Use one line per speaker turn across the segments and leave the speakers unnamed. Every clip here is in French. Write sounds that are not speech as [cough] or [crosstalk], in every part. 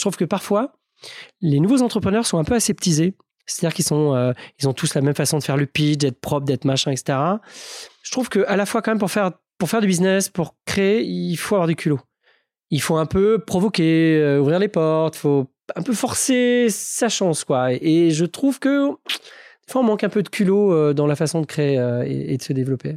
je trouve que parfois, les nouveaux entrepreneurs sont un peu aseptisés. C'est-à-dire qu'ils sont, euh, ils ont tous la même façon de faire le pitch, d'être propre, d'être machin, etc. Je trouve que à la fois quand même pour faire pour faire du business, pour créer, il faut avoir du culot. Il faut un peu provoquer, euh, ouvrir les portes, il faut un peu forcer sa chance, quoi. Et je trouve que des fois on manque un peu de culot euh, dans la façon de créer et, et de se développer.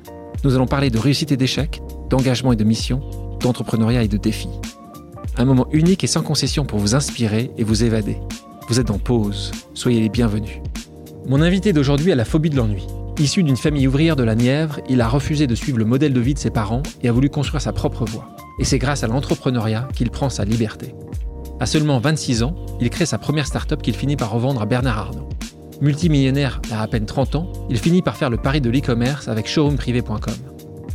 Nous allons parler de réussite et d'échec, d'engagement et de mission, d'entrepreneuriat et de défis. Un moment unique et sans concession pour vous inspirer et vous évader. Vous êtes en pause, soyez les bienvenus. Mon invité d'aujourd'hui a la phobie de l'ennui. Issu d'une famille ouvrière de la Nièvre, il a refusé de suivre le modèle de vie de ses parents et a voulu construire sa propre voie. Et c'est grâce à l'entrepreneuriat qu'il prend sa liberté. À seulement 26 ans, il crée sa première start-up qu'il finit par revendre à Bernard Arnault. Multimillionnaire à à peine 30 ans, il finit par faire le pari de l'e-commerce avec showroomprivé.com.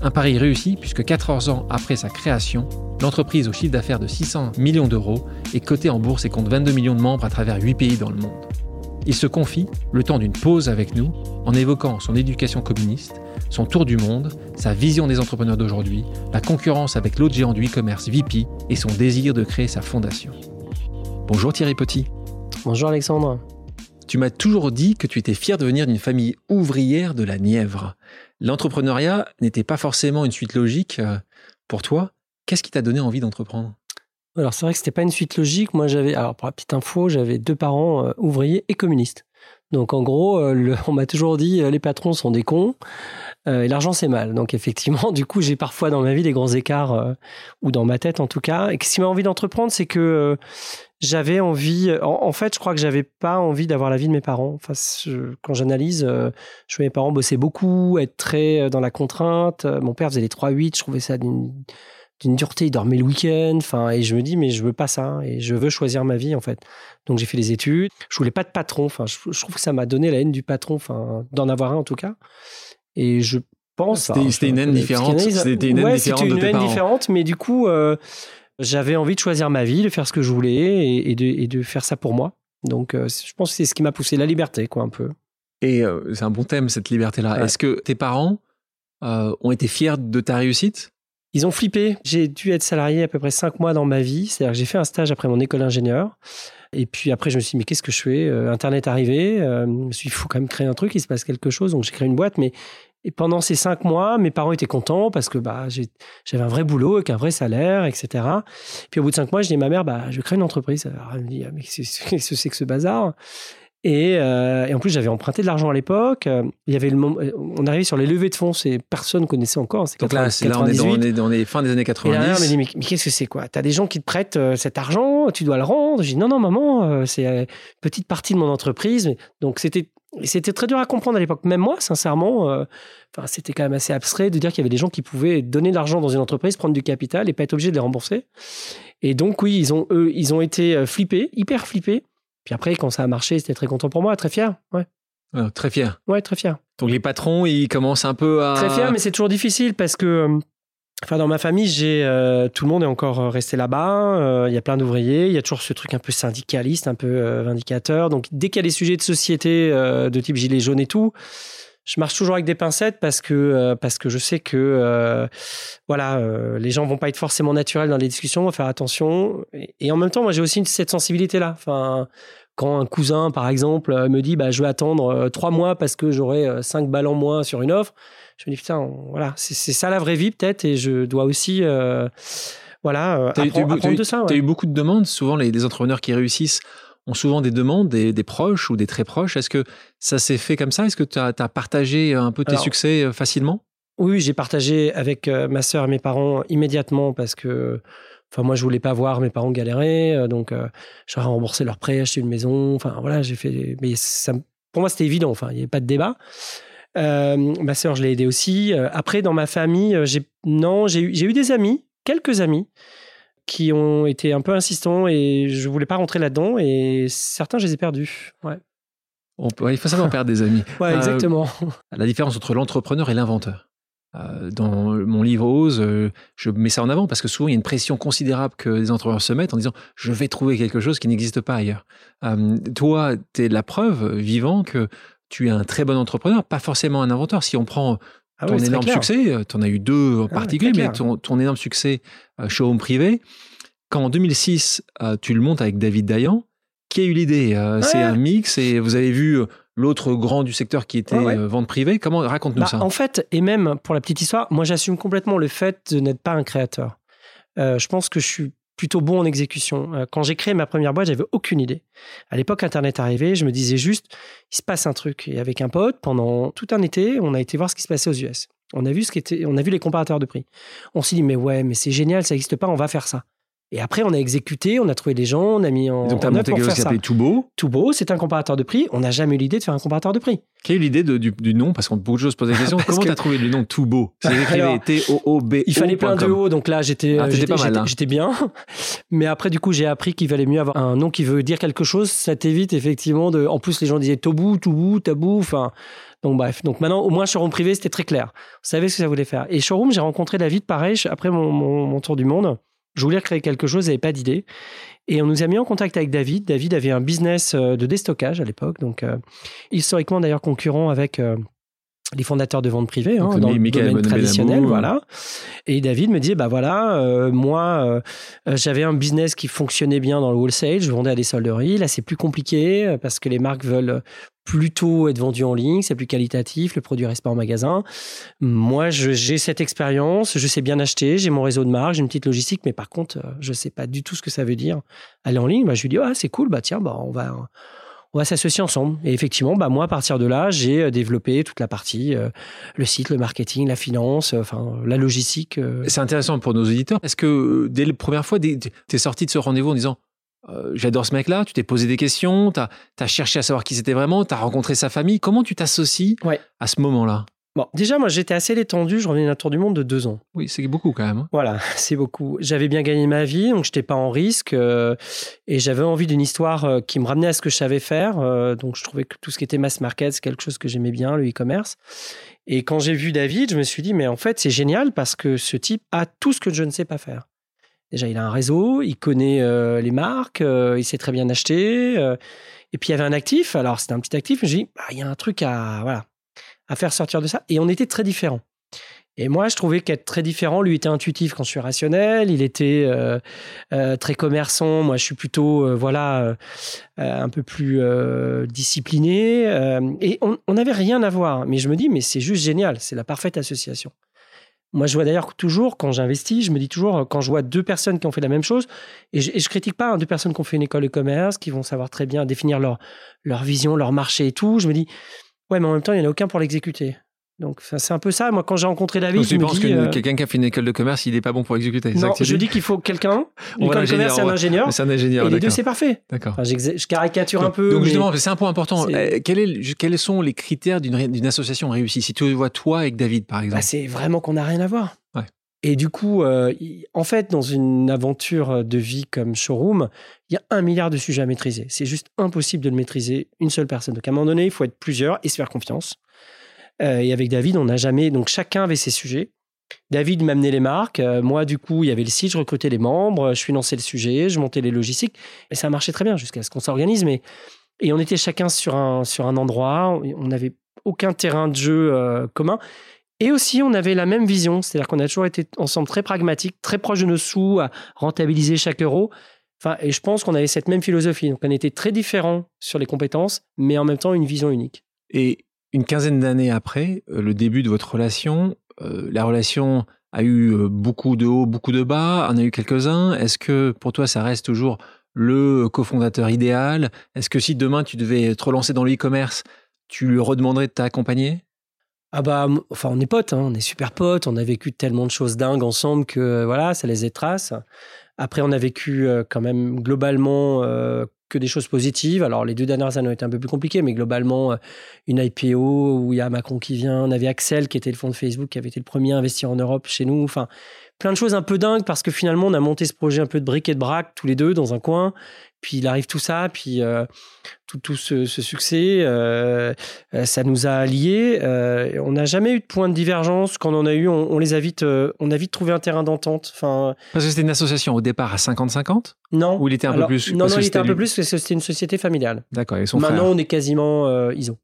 Un pari réussi puisque 14 ans après sa création, l'entreprise au chiffre d'affaires de 600 millions d'euros est cotée en bourse et compte 22 millions de membres à travers 8 pays dans le monde. Il se confie, le temps d'une pause avec nous, en évoquant son éducation communiste, son tour du monde, sa vision des entrepreneurs d'aujourd'hui, la concurrence avec l'autre géant du e-commerce VP et son désir de créer sa fondation. Bonjour Thierry Petit.
Bonjour Alexandre.
Tu m'as toujours dit que tu étais fier de venir d'une famille ouvrière de la Nièvre. L'entrepreneuriat n'était pas forcément une suite logique euh, pour toi. Qu'est-ce qui t'a donné envie d'entreprendre?
Alors c'est vrai que c'était pas une suite logique. Moi j'avais, alors pour la petite info, j'avais deux parents euh, ouvriers et communistes. Donc en gros, euh, [laughs] on m'a toujours dit les patrons sont des cons et l'argent c'est mal. Donc effectivement, [laughs] du coup, j'ai parfois dans ma vie des grands écarts ou dans ma tête en tout cas. Et ce qui m'a envie d'entreprendre, c'est que j'avais envie. En, fait, je crois que j'avais pas envie d'avoir la vie de mes parents. Enfin, quand j'analyse, euh, je vois mes parents bosser beaucoup, être très euh, dans la contrainte. Euh, mon père faisait les 3-8, je trouvais ça d'une dureté. Il dormait le week-end. Enfin, et je me dis, mais je veux pas ça. Et je veux choisir ma vie, en fait. Donc, j'ai fait les études. Je voulais pas de patron. Enfin, je, trouve que ça m'a donné la haine du patron. Enfin, d'en avoir un, en tout cas. Et je pense.
C'était une haine différente.
C'était une haine différente. une haine différente, mais du coup. J'avais envie de choisir ma vie, de faire ce que je voulais et, de, faire ça pour moi. Donc, euh, je pense que c'est ce qui m'a poussé, la liberté, quoi, un peu.
Et euh, c'est un bon thème, cette liberté-là. Est-ce que tes parents euh, ont été fiers de ta réussite?
Ils ont flippé. J'ai dû être salarié à peu près cinq mois dans ma vie. C'est-à-dire que j'ai fait un stage après mon école d'ingénieur. Et puis après, je me suis dit, mais qu'est-ce que je fais Internet arrivé. je me suis dit, il faut quand même créer un truc, il se passe quelque chose. Donc j'ai créé une boîte. Mais et pendant ces cinq mois, mes parents étaient contents parce que bah, j'avais un vrai boulot avec un vrai salaire, etc. Puis au bout de cinq mois, je dis à ma mère, bah, je crée une entreprise. Elle me dit, ah, mais qu'est-ce que c'est que ce bazar? Et, euh, et, en plus, j'avais emprunté de l'argent à l'époque. Il y avait le moment, on arrivait sur les levées de fonds, et personne ne connaissait encore.
Donc là, là on, est dans, les fins des années 90. Et
là, me dit, mais, qu'est-ce que c'est quoi? Tu as des gens qui te prêtent euh, cet argent, tu dois le rendre. Je dis, non, non, maman, euh, c'est une petite partie de mon entreprise. Donc c'était c'était très dur à comprendre à l'époque. Même moi, sincèrement, euh, enfin, c'était quand même assez abstrait de dire qu'il y avait des gens qui pouvaient donner de l'argent dans une entreprise, prendre du capital et pas être obligés de les rembourser. Et donc, oui, ils ont, eux, ils ont été euh, flippés, hyper flippés. Puis après, quand ça a marché, c'était très content pour moi, très fier. Ouais.
Ah, très fier.
Ouais, très fier.
Donc les patrons, ils commencent un peu à.
Très fier, mais c'est toujours difficile parce que euh, Enfin, dans ma famille, j'ai euh, tout le monde est encore euh, resté là-bas. Euh, il y a plein d'ouvriers. Il y a toujours ce truc un peu syndicaliste, un peu vindicateur. Donc, dès qu'il y a des sujets de société de type gilet jaune et tout, je marche toujours avec des pincettes parce que parce que je sais que voilà, les gens vont pas être forcément naturels dans les discussions. On va faire attention. Et, en même temps, moi, j'ai aussi cette sensibilité-là. Enfin, quand un cousin, par exemple, me dit, bah, je vais attendre trois mois parce que j'aurai cinq balles en moins sur une offre je me dis putain, voilà, c'est ça la vraie vie peut-être, et je dois aussi, euh, voilà, euh, apprendre, de ça.
Tu as eu beaucoup de demandes. Souvent, les, entrepreneurs qui réussissent ont souvent des demandes des, proches ou des très proches. Est-ce que ça s'est fait comme ça? Est-ce que tu as, partagé un peu tes succès euh, facilement?
Oui, j'ai partagé avec ma sœur et mes parents immédiatement parce que Enfin, moi, je voulais pas voir mes parents galérer, donc euh, j'aurais remboursé leur prêt, acheté une maison. Enfin, voilà, j'ai fait. Mais ça, pour moi, c'était évident. Enfin, il n'y avait pas de débat. Euh, ma sœur, je l'ai aidée aussi. Euh, après, dans ma famille, euh, j'ai non, j'ai eu, eu des amis, quelques amis, qui ont été un peu insistants et je voulais pas rentrer là-dedans et certains, je les ai perdus. Ouais.
il faut savoir perdre des amis.
ouais, euh, exactement.
la différence entre l'entrepreneur et l'inventeur. Euh, dans mon livre Ose, euh, je mets ça en avant parce que souvent il y a une pression considérable que les entrepreneurs se mettent en disant je vais trouver quelque chose qui n'existe pas ailleurs. toi, tu es la preuve vivant que tu es un très bon entrepreneur, pas forcément un inventeur. Si on prend ah ton énorme succès, euh, tu en as eu deux en ah particulier, mais ton, ton, énorme succès euh, showroom privé, quand en 2006, euh, tu le montes avec David Dayan, qui a eu l'idée C'est un mix et vous avez vu l'autre grand du secteur qui était vente privée. Comment raconte-nous bah, ça.
En fait, et même pour la petite histoire, moi j'assume complètement le fait de n'être pas un créateur. je pense que je suis plutôt bon en exécution. Euh, quand j'ai créé ma première boîte, j'avais aucune idée. À l'époque, Internet arrivait, je me disais juste, il se passe un truc. Et avec un pote, pendant tout un été, on a été voir ce qui se passait aux US. On a vu ce qui était, on a vu les comparateurs de prix. On s'est dit, mais ouais, mais c'est génial, ça n'existe pas, on va faire ça. Et après, on a exécuté, on a trouvé des gens, on a mis en.
donc, tu as monté quelque chose qui s'appelait Toubo
Toubo, c'est un comparateur de prix. On n'a jamais eu l'idée de faire un comparateur de prix.
Quelle est l'idée du, du, nom? Parce qu'on beaucoup de choses posent la question. [laughs] Comment tu as trouvé le nom Toubo C'est T-O-O-B.
Il fallait plein de O, donc là, j'étais ah, hein. bien. [laughs] Mais après, du coup, j'ai appris qu'il valait mieux avoir un nom qui veut dire quelque chose. Ça t'évite effectivement de. En plus, les gens disaient Tobu, Toubou, Tabou. Enfin. Donc bref, donc maintenant au moins showroom privé c'était très clair. Vous savez ce que ça voulait faire. Et showroom, j'ai rencontré David pareil après mon, mon tour du monde. Je voulais créer quelque chose, j'avais pas d'idée. Et on nous a mis en contact avec David. David avait un business euh, de déstockage à l'époque, donc euh, historiquement d'ailleurs concurrent avec euh, les fondateurs de vente privée hein, dans le domaine traditionnel, voilà. Et David me dit bah voilà, moi j'avais un business qui fonctionnait bien dans le wholesale, je vendais à des solderies. Là c'est plus compliqué parce que les marques veulent plutôt être vendu en ligne, c'est plus qualitatif, le produit reste pas en magasin. Moi, j'ai cette expérience, je sais bien acheter, j'ai mon réseau de marque, j'ai une petite logistique, mais par contre, euh, je sais pas du tout ce que ça veut dire aller en ligne. Bah, je lui dis, ah, c'est cool, bah tiens, bah, on va, on va s'associer ensemble. Et effectivement, bah, moi, à partir de là, j'ai euh, développé toute la partie, euh, le site, le marketing, la finance, enfin, la logistique.
C'est intéressant pour nos auditeurs. Est-ce que dès la première fois, tu es sorti de ce rendez-vous en disant, euh, j'adore ce mec-là, tu t'es posé des questions, tu as, cherché à savoir qui c'était vraiment, tu as rencontré sa famille. Comment tu t'associes à ce moment-là?
Bon, déjà, moi, j'étais assez détendu. Je revenais d'un tour du monde de deux ans.
Oui, c'est beaucoup quand même. Hein.
Voilà, [laughs] c'est beaucoup. J'avais bien gagné ma vie, donc je n'étais pas en risque. Euh, et j'avais envie d'une histoire euh, qui me ramenait à ce que je savais faire. donc, je trouvais que tout ce qui était mass market, c'est quelque chose que j'aimais bien, le e-commerce. Et quand j'ai vu David, je me suis dit, mais en fait, c'est génial parce que ce type a tout ce que je ne sais pas faire. Déjà, il a un réseau, il connaît euh, les marques, euh, il sait très bien acheter. Euh, et puis, il y avait un actif. Alors, c'était un petit actif. J'ai dit, bah, il y a un truc à, voilà, à faire sortir de ça. Et on était très différents. Et moi, je trouvais qu'être très différent, lui était intuitif quand je suis rationnel. Il était très commerçant. Moi, je suis plutôt, voilà, un peu plus discipliné. et on n'avait rien à voir. Mais je me dis, mais c'est juste génial. C'est la parfaite association. Moi, je vois d'ailleurs toujours, quand j'investis, je me dis toujours, quand je vois deux personnes qui ont fait la même chose, et je, ne critique pas hein, deux personnes qui ont fait une école de commerce, qui vont savoir très bien définir leur, leur vision, leur marché et tout, je me dis, ouais, mais en même temps, il n'y en a aucun pour l'exécuter. Donc c'est un peu ça. Moi, quand j'ai rencontré David,
je
me
pense
que
euh, quelqu'un qui a fait une école de commerce, il n'est pas bon pour exécuter.
Non, je dis qu'il faut quelqu'un. Une école de commerce, c'est un ingénieur.
C'est un ingénieur.
Et les deux, c'est parfait.
D'accord.
je caricature un peu.
Donc justement, c'est un point important. Euh, quels sont les critères d'une association réussie? Si tu vois toi avec David, par exemple.
Bah, c'est vraiment qu'on n'a rien à voir. Et du coup, euh, en fait, dans une aventure de vie comme Showroom, il y a un milliard de sujets à maîtriser. C'est juste impossible de le maîtriser une seule personne. Donc à un moment donné, il faut être plusieurs et se faire confiance. Euh, et avec David, on n'a jamais. Donc chacun avait ses sujets. David m'amenait les marques. Euh, moi, du coup, il y avait le site, je recrutais les membres, je finançais le sujet, je montais les logistiques. Et ça marchait très bien jusqu'à ce qu'on s'organise. Mais... Et on était chacun sur un, sur un endroit. On n'avait aucun terrain de jeu commun. Et aussi, on avait la même vision, c'est-à-dire qu'on a toujours été ensemble très pragmatiques, très proches de nos sous, à rentabiliser chaque euro. Enfin, et je pense qu'on avait cette même philosophie. Donc, on était très différents sur les compétences, mais en même temps, une vision unique.
Et une quinzaine d'années après, euh, le début de votre relation, euh, la relation a eu euh, beaucoup de hauts, beaucoup de bas, en a eu quelques-uns. Est-ce que pour toi, ça reste toujours le cofondateur idéal? Est-ce que si demain tu devais te relancer dans l'e-commerce, tu lui redemanderais de t'accompagner?
Ah bah, enfin, on est potes, hein, on est super potes, on a vécu tellement de choses dingues ensemble que voilà, ça les traces. Après, on a vécu euh, quand même globalement euh, que des choses positives. Alors, les deux dernières années ont été un peu plus compliquées, mais globalement, euh, une IPO où il y a Macron qui vient, on avait Axel qui était le fonds de Facebook, qui avait été le premier à investir en Europe chez nous. Enfin, plein de choses un peu dingues parce que finalement, on a monté ce projet un peu de bric et de brac tous les deux dans un coin. Puis il arrive tout ça, puis euh, tout, tout ce, succès, euh, euh, ça nous a liés. on n'a jamais eu de point de divergence. Quand on en a eu, on, les a vite, on a vite trouvé un terrain d'entente. Enfin,
parce que c'était une association au départ à 50-50
Non.
Ou il était un peu plus
Non, non, il était un peu plus parce que c'était une société familiale.
D'accord,
Maintenant, on est quasiment ISO.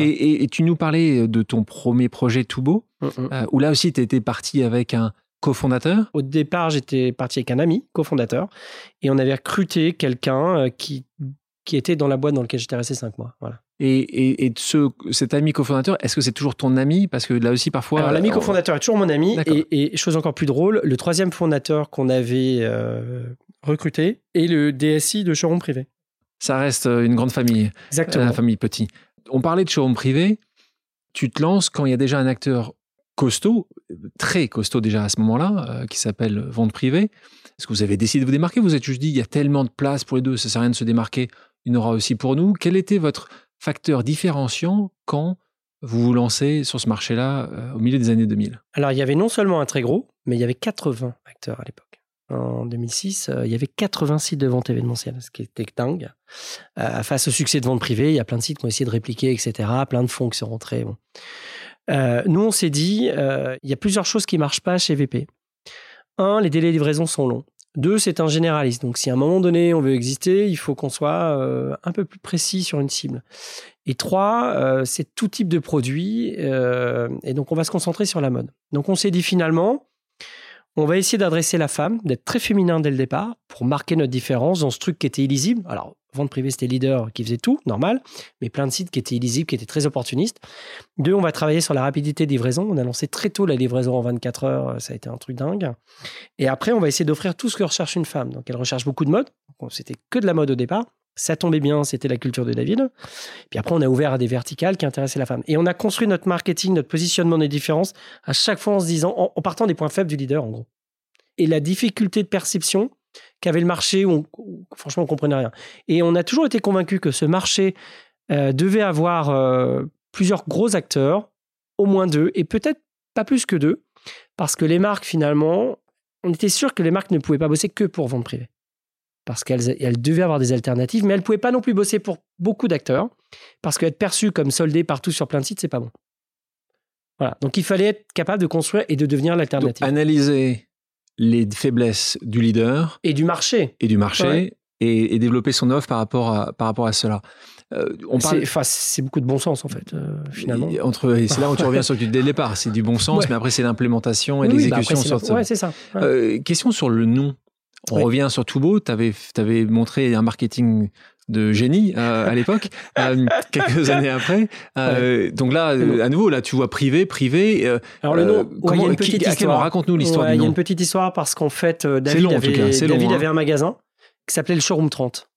Et, tu nous parlais de ton premier projet tout beau, mm, mm. où là aussi tu étais parti avec un, cofondateur?
Au départ, j'étais parti avec un ami, cofondateur, et on avait recruté quelqu'un euh, qui, qui était dans la boîte dans laquelle j'étais resté cinq mois. Voilà.
Et, et, ce, cet ami cofondateur, est-ce que c'est toujours ton ami? Parce que là aussi, parfois.
Alors, l'ami cofondateur est toujours mon ami. Et, chose encore plus drôle, le troisième fondateur qu'on avait euh, recruté est le DSI de showroom privé.
Ça reste euh, une grande famille.
Exactement.
La famille petit. On parlait de showroom privé. Tu te lances quand il y a déjà un acteur costaud, très costaud déjà à ce moment-là, euh, qui s'appelle vente privée. Est-ce que vous avez décidé de vous démarquer? Vous êtes juste dit, il y a tellement de place pour les deux, ça sert à rien de se démarquer, il y en aura aussi pour nous. Quel était votre facteur différenciant quand vous vous lancez sur ce marché-là euh, au milieu des années 2000
Alors, il y avait non seulement un très gros, mais il y avait 80 acteurs à l'époque. En 2006, euh, il y avait 80 sites de vente événementielle, ce qui était dingue. face au succès de vente privée, il y a plein de sites qui ont essayé de répliquer, etc. Plein de fonds qui sont rentrés. Euh, nous, on s'est dit, euh, il y a plusieurs choses qui ne marchent pas chez VP. Un, les délais de livraison sont longs. Deux, c'est un généraliste. Donc, si à un moment donné, on veut exister, il faut qu'on soit euh, un peu plus précis sur une cible. Et trois, c'est tout type de produit. et donc, on va se concentrer sur la mode. Donc, on s'est dit finalement, on va essayer d'adresser la femme, d'être très féminin dès le départ, pour marquer notre différence dans ce truc qui était illisible. Alors, vente privée, c'était leader qui faisait tout, normal, mais plein de sites qui étaient illisibles, qui étaient très opportunistes. Deux, on va travailler sur la rapidité de livraison. On a lancé très tôt la livraison en 24 heures, ça a été un truc dingue. Et après, on va essayer d'offrir tout ce que recherche une femme. Donc, elle recherche beaucoup de mode. C'était que de la mode au départ. Ça tombait bien, c'était la culture de David. Puis après, on a ouvert à des verticales qui intéressaient la femme. Et on a construit notre marketing, notre positionnement des différences à chaque fois en se disant, en partant des points faibles du leader, en gros. Et la difficulté de perception, qu'avait le marché où, franchement on comprenait rien. Et on a toujours été convaincu que ce marché euh, devait avoir euh, plusieurs gros acteurs, au moins deux, et peut-être pas plus que deux, parce que les marques finalement, on était sûr que les marques ne pouvaient pas bosser que pour vente privée, parce qu'elles elles devaient avoir des alternatives, mais elles ne pouvaient pas non plus bosser pour beaucoup d'acteurs, parce qu'être perçu comme soldé partout sur plein de sites, c'est pas bon. Voilà. Donc il fallait être capable de construire et de devenir l'alternative.
Analyser les faiblesses du leader
et du marché
et du marché et, développer son offre par rapport à par rapport à cela.
Euh, on c'est beaucoup de bon sens en fait euh, finalement.
entre c'est là où tu reviens sur le départ, c'est du bon sens, mais après c'est l'implémentation et l'exécution.
Bah ouais, c'est ça.
Euh, question sur le nom. On revient sur Toubo. Tu avais, avais montré un marketing de génie euh, à l'époque, euh, [laughs] quelques années après. Euh, donc là, à nouveau, là, tu vois privé, privé.
Alors le nom, comment, il y a une petite histoire.
Raconte-nous l'histoire
Il y a une petite histoire parce qu'en fait, David, avait, David hein. avait un magasin qui s'appelait le Showroom 30.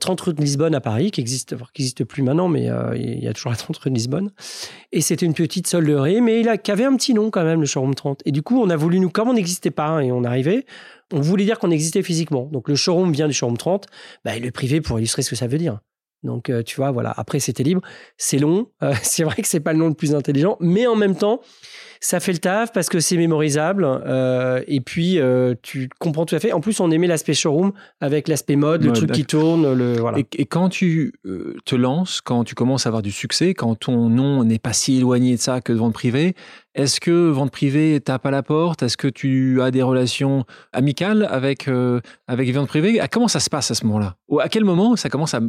30 rue de Lisbonne à Paris, qui existe, qui existe plus maintenant, mais il y a toujours la 30 rue de Lisbonne. Et c'était une petite solderie, mais il a, qui avait un petit nom quand même, le Showroom 30. Et du coup, on a voulu, nous, comme on n'existait pas, hein, et on arrivait, on voulait dire qu'on existait physiquement. Donc le showroom vient du showroom 30, bah, le privé pour illustrer ce que ça veut dire. Donc euh, tu vois, voilà. Après c'était libre, c'est long. Euh, [laughs] c'est vrai que c'est pas le nom le plus intelligent, mais en même temps, ça fait le taf parce que c'est mémorisable. Euh, et puis, euh, tu comprends tout à fait. En plus, on aimait l'aspect showroom avec l'aspect mode, le truc qui tourne. Le, voilà.
et, quand tu euh, te lances, quand tu commences à avoir du succès, quand ton nom n'est pas si éloigné de ça que de vente privée, est-ce que vente privée tape à la porte? Est-ce que tu as des relations amicales avec, avec vente privée Comment ça se passe à ce moment-là? Ou à quel moment ça commence à,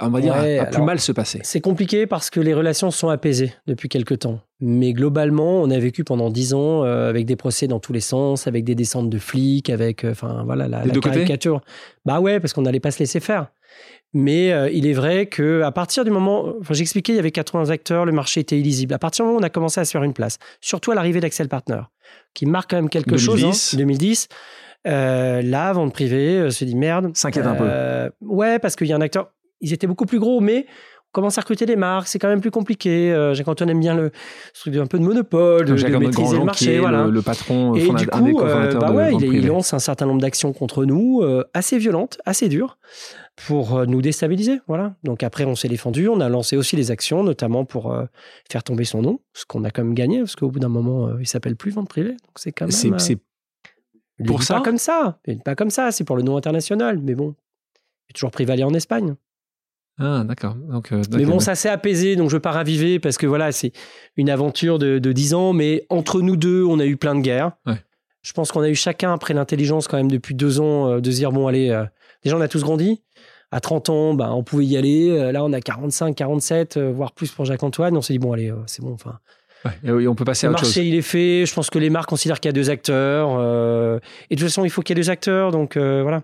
on va dire, à, plus mal se passer?
C'est compliqué parce que les relations sont apaisées depuis quelques temps. Mais globalement, on a vécu pendant dix ans euh, avec des procès dans tous les sens, avec des descentes de flics, avec euh, enfin voilà la, caricature. Bah ouais, parce qu'on n'allait pas se laisser faire. Mais euh, il est vrai que à partir du moment, enfin j'expliquais, il y avait 80 acteurs, le marché était illisible. À partir du moment où on a commencé à se faire une place, surtout à l'arrivée d'Axel Partner, qui marque quand même quelque chose. 2010. Hein, la vente privée se dit merde.
S'inquiète un peu.
Ouais, parce qu'il y a un acteur. Ils étaient beaucoup plus gros, mais commence à recruter des marques, c'est quand même plus compliqué. Euh, Jacques-Antoine aime bien le truc un peu de monopole, de, maîtriser le marché.
voilà. le, patron,
et du coup, euh, bah ouais, il, lance un certain nombre d'actions contre nous, euh, assez violentes, assez dures, pour nous déstabiliser. Voilà. Donc après, on s'est défendu, on a lancé aussi des actions, notamment pour faire tomber son nom, ce qu'on a quand même gagné, parce qu'au bout d'un moment, il s'appelle plus vente privée. Donc c'est quand même.
Pour ça
Pas comme ça. Pas comme ça. C'est pour le nom international. Mais bon. J'ai toujours pris Valais en Espagne.
Ah, d'accord. Euh,
Mais bon, ça s'est apaisé, donc je veux pas raviver parce que voilà, c'est une aventure de, de 10 ans, mais entre nous deux, on a eu plein de guerres.
Ouais.
Je pense qu'on a eu chacun après l'intelligence quand même depuis deux ans euh, de se dire bon, allez, euh, déjà on a tous grandi. À 30 ans, bah, on pouvait y aller. Euh, Là, on a 45, 47, euh, voire plus pour Jacques-Antoine. On s'est dit bon, allez, c'est bon. Enfin,
Ouais, et oui, on peut passer à
le
autre chose.
marché, il est fait. Je pense que les marques considèrent qu'il y a deux acteurs. et de toute façon, il faut qu'il y ait deux acteurs. Donc voilà.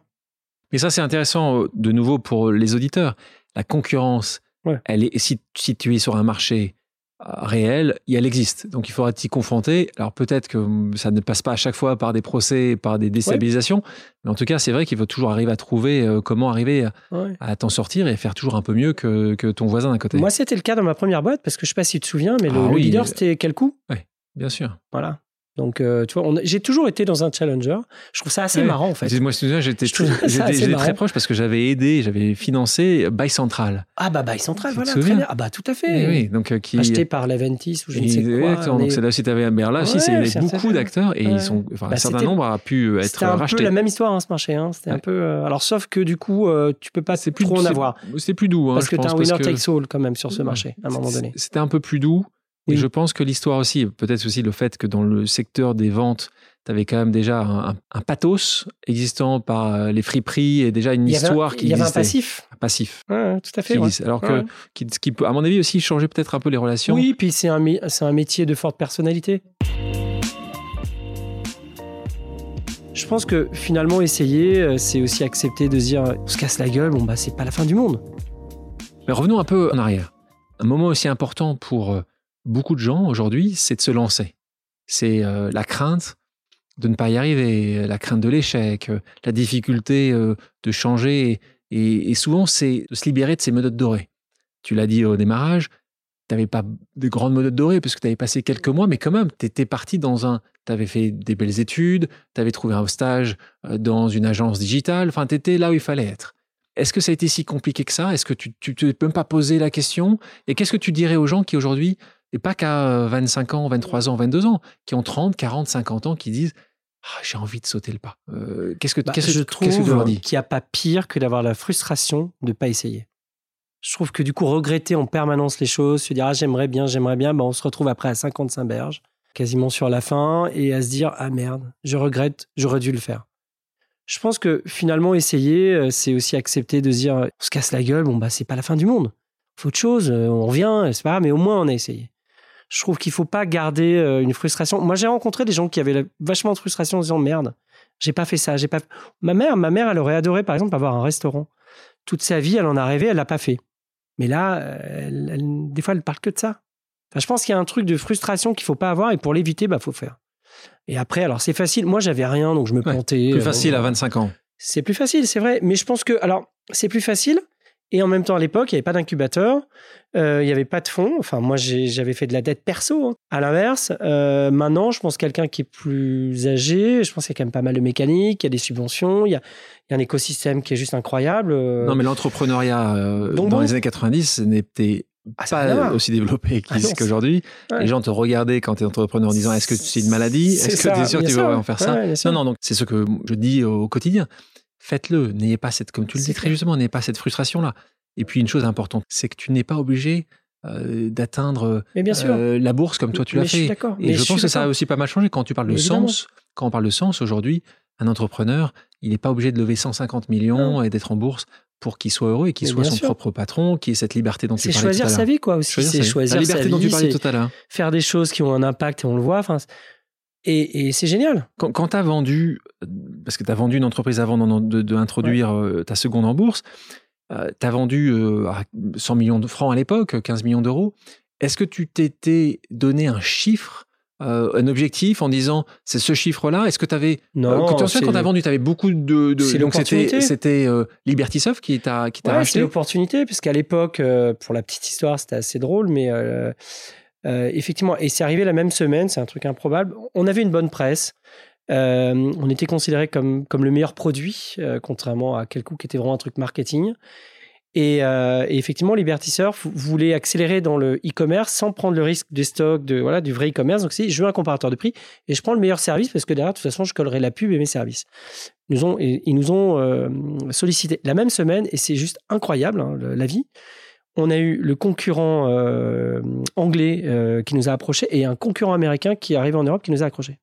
Mais ça, c'est intéressant, de nouveau, pour les auditeurs. La concurrence,
Ouais.
elle est, si, si tu es sur un marché euh, réel, elle existe. Donc, il faudra t'y confronter. Alors, peut-être que hum, ça ne passe pas à chaque fois par des procès, par des déstabilisations. Mais en tout cas, c'est vrai qu'il faut toujours arriver à trouver euh, comment arriver à,
Ouais.
à t'en sortir et faire toujours un peu mieux que, que ton voisin d'un côté.
Moi, c'était le cas dans ma première boîte parce que je sais pas si tu te souviens, mais le,
Ah
le
oui.
leader, c'était quel coup
Bien sûr.
Voilà. Donc, euh, tu vois, j'ai toujours été dans un challenger. Je trouve ça assez
Ouais.
marrant, en fait.
Moi, je me souviens, j'étais très proche parce que j'avais aidé, j'avais financé Buy Central.
Ah, bah, Bail Central,
Tu te
voilà.
souviens
Très bien. Ah, bah, tout à fait.
Eh oui, donc, euh, qui,
Acheté par Laventis ou je ne sais quoi.
exactement,
on
donc
est-
c'est là aussi, t'avais, mais là aussi,
Ouais,
c'est- il y avait
c'est
beaucoup d'acteurs et
Ouais.
ils sont, enfin,
Bah,
un certain nombre a pu être
C'était un
racheté.
peu la même histoire, hein, ce marché. hein. C'était un peu. euh, Alors, sauf que du coup, euh, tu peux pas
C'est plus
trop en avoir.
C'est plus doux, hein,
parce que tu as un winner takes all quand même sur ce marché, à un moment donné.
C'était un peu plus doux. Et je pense que l'histoire aussi, peut-être aussi le fait que dans le secteur des ventes, tu avais quand même déjà un, pathos existant par euh, les friperies et déjà une
Il y avait un-
histoire qui
Il y avait un
existait.
passif.
Un passif.
Ouais, tout à
qui
fait. ouais.
Alors que,
Ouais.
qui, ce qui peut, à mon avis, aussi changer peut-être un peu les relations.
Oui, puis c'est un, c'est un métier de forte personnalité. Je pense que finalement, essayer, euh, c'est aussi accepter de se dire on se casse la gueule, bon, bah, c'est pas la fin du monde.
Mais revenons un peu en arrière. Un moment aussi important pour euh, beaucoup de gens aujourd'hui, c'est de se lancer. C'est euh, la crainte de ne pas y arriver, la crainte de l'échec, euh, la difficulté euh, de changer. Et, souvent, c'est de se libérer de ces menottes dorées. Tu l'as dit au démarrage, tu n'avais pas de grandes menottes dorées parce que tu avais passé quelques mois, mais quand même, tu étais parti dans un... Tu avais fait des belles études, tu avais trouvé un stage dans une agence digitale, enfin, tu étais là où il fallait être. Est-ce que ça a été si compliqué que ça? Est-ce que tu ne peux même pas poser la question? Et qu'est-ce que tu dirais aux gens qui aujourd'hui, et pas qu'à euh, 25 ans, 23 ans, 22 ans, qui ont 30, 40, 50 ans, qui disent ah, j'ai envie de sauter le pas. Euh, qu'est-ce que,
Bah,
qu'est-ce,
je
qu'est-ce que
trouve
dis?
qu'il n'y a pas pire que d'avoir la frustration de ne pas essayer. Je trouve que du coup, regretter en permanence les choses, se dire ah, j'aimerais bien, j'aimerais bien, bah, on se retrouve après à 55 berges, quasiment sur la fin, et à se dire ah merde, je regrette, j'aurais dû le faire. Je pense que finalement, essayer, euh, c'est aussi accepter de se dire on se casse la gueule, bon, bah, c'est pas la fin du monde. Faut autre chose, euh, on revient, c'est pas grave, mais au moins on a essayé. Je trouve qu'il faut pas garder euh, une frustration. Moi, j'ai rencontré des gens qui avaient vachement de frustration en disant merde, j'ai pas fait ça, j'ai pas. Ma mère, ma mère, elle aurait adoré, par exemple, avoir un restaurant. Toute sa vie, elle en a rêvé, elle l'a pas fait. Mais là, elle- elle- des fois, elle parle que de ça. Enfin, je pense qu'il y a un truc de frustration qu'il faut pas avoir et pour l'éviter, bah faut faire. Et après, alors c'est facile. Moi, j'avais rien, donc je me
Ouais,
plantais.
Plus
Euh,
facile à 25 ans.
c'est plus facile, c'est vrai. Mais je pense que, alors, c'est plus facile. Et en même temps, à l'époque, il n'y avait pas d'incubateur, euh, il n'y avait pas de fonds. Enfin, moi, j'avais fait de la dette perso. hein. À l'inverse, euh, maintenant, je pense quelqu'un qui est plus âgé, je pense qu'il y a quand même pas mal de mécanique, il y a des subventions, il y a, il y a un écosystème qui est juste incroyable. euh.
Non, mais l'entrepreneuriat euh, dans
bon.
les années 90 n'était
Ah,
pas aussi développé
Ah
qu'aujourd'hui.
Ouais.
Les gens te regardaient quand tu es entrepreneur en disant est-ce que c'est une maladie? Est-ce que tu es sûr que tu veux faire ça?
Ouais.
Non, non, donc c'est ce que je dis au quotidien. Faites-le. N'ayez pas cette, comme tu le
C'est
dis très justement, n'ayez pas cette frustration-là. Et puis une chose importante, c'est que tu n'es pas obligé euh, d'atteindre euh, la bourse comme toi tu l'as fait. Et
Mais
je
je
pense que ça a aussi pas mal changé quand tu parles de
Évidemment.
sens. Quand on parle de sens aujourd'hui, un entrepreneur, il n'est pas obligé de lever 150 millions et d'être en bourse pour qu'il soit heureux et qu'il soit son
sûr.
propre patron, qu'il ait cette liberté dont tu
C'est
parlais
choisir
tout à
sa
l'heure.
vie, quoi, aussi.
Choisir
C'est
sa vie.
choisir
la liberté
sa
dont tu parlais
c'est
tout à l'heure.
faire des choses qui ont un impact et on le voit. Enfin, et, et c'est génial.
Quand, quand tu as vendu, euh, parce que tu as vendu une entreprise avant d'en- de, de introduire euh, ta seconde en bourse, tu as vendu euh, à 100 millions de francs à l'époque, 15 millions d'euros. Est-ce que tu t'étais donné un chiffre, euh, un objectif en disant c'est ce chiffre-là? Est-ce que tu avais.
Non,
quand tu sais,
c'est-
quand tu as vendu, tu avais beaucoup de. de
C'est
donc c'était
l'opportunité.
c'était euh, Liberty Soft qui t'a qui t'a
Ouais, c'est
racheté
l'opportunité, puisqu'à l'époque, euh, pour la petite histoire, c'était assez drôle, mais euh, effectivement, et c'est arrivé la même semaine, c'est un truc improbable. On avait une bonne presse. Euh, on était considéré comme, comme le meilleur produit, euh, contrairement à Quelcoup qui était vraiment un truc marketing. Et, effectivement, Liberty voulait accélérer dans le e-commerce sans prendre le risque des stocks, de, voilà, du vrai e-commerce. Donc, c'est je veux un comparateur de prix et je prends le meilleur service parce que derrière, de toute façon, je collerai la pub et mes services. Ils nous ont, sollicité la même semaine et c'est juste incroyable, hein, la vie. On a eu le concurrent euh, anglais euh, qui nous a approché et un concurrent américain qui arrive en Europe qui nous a accroché.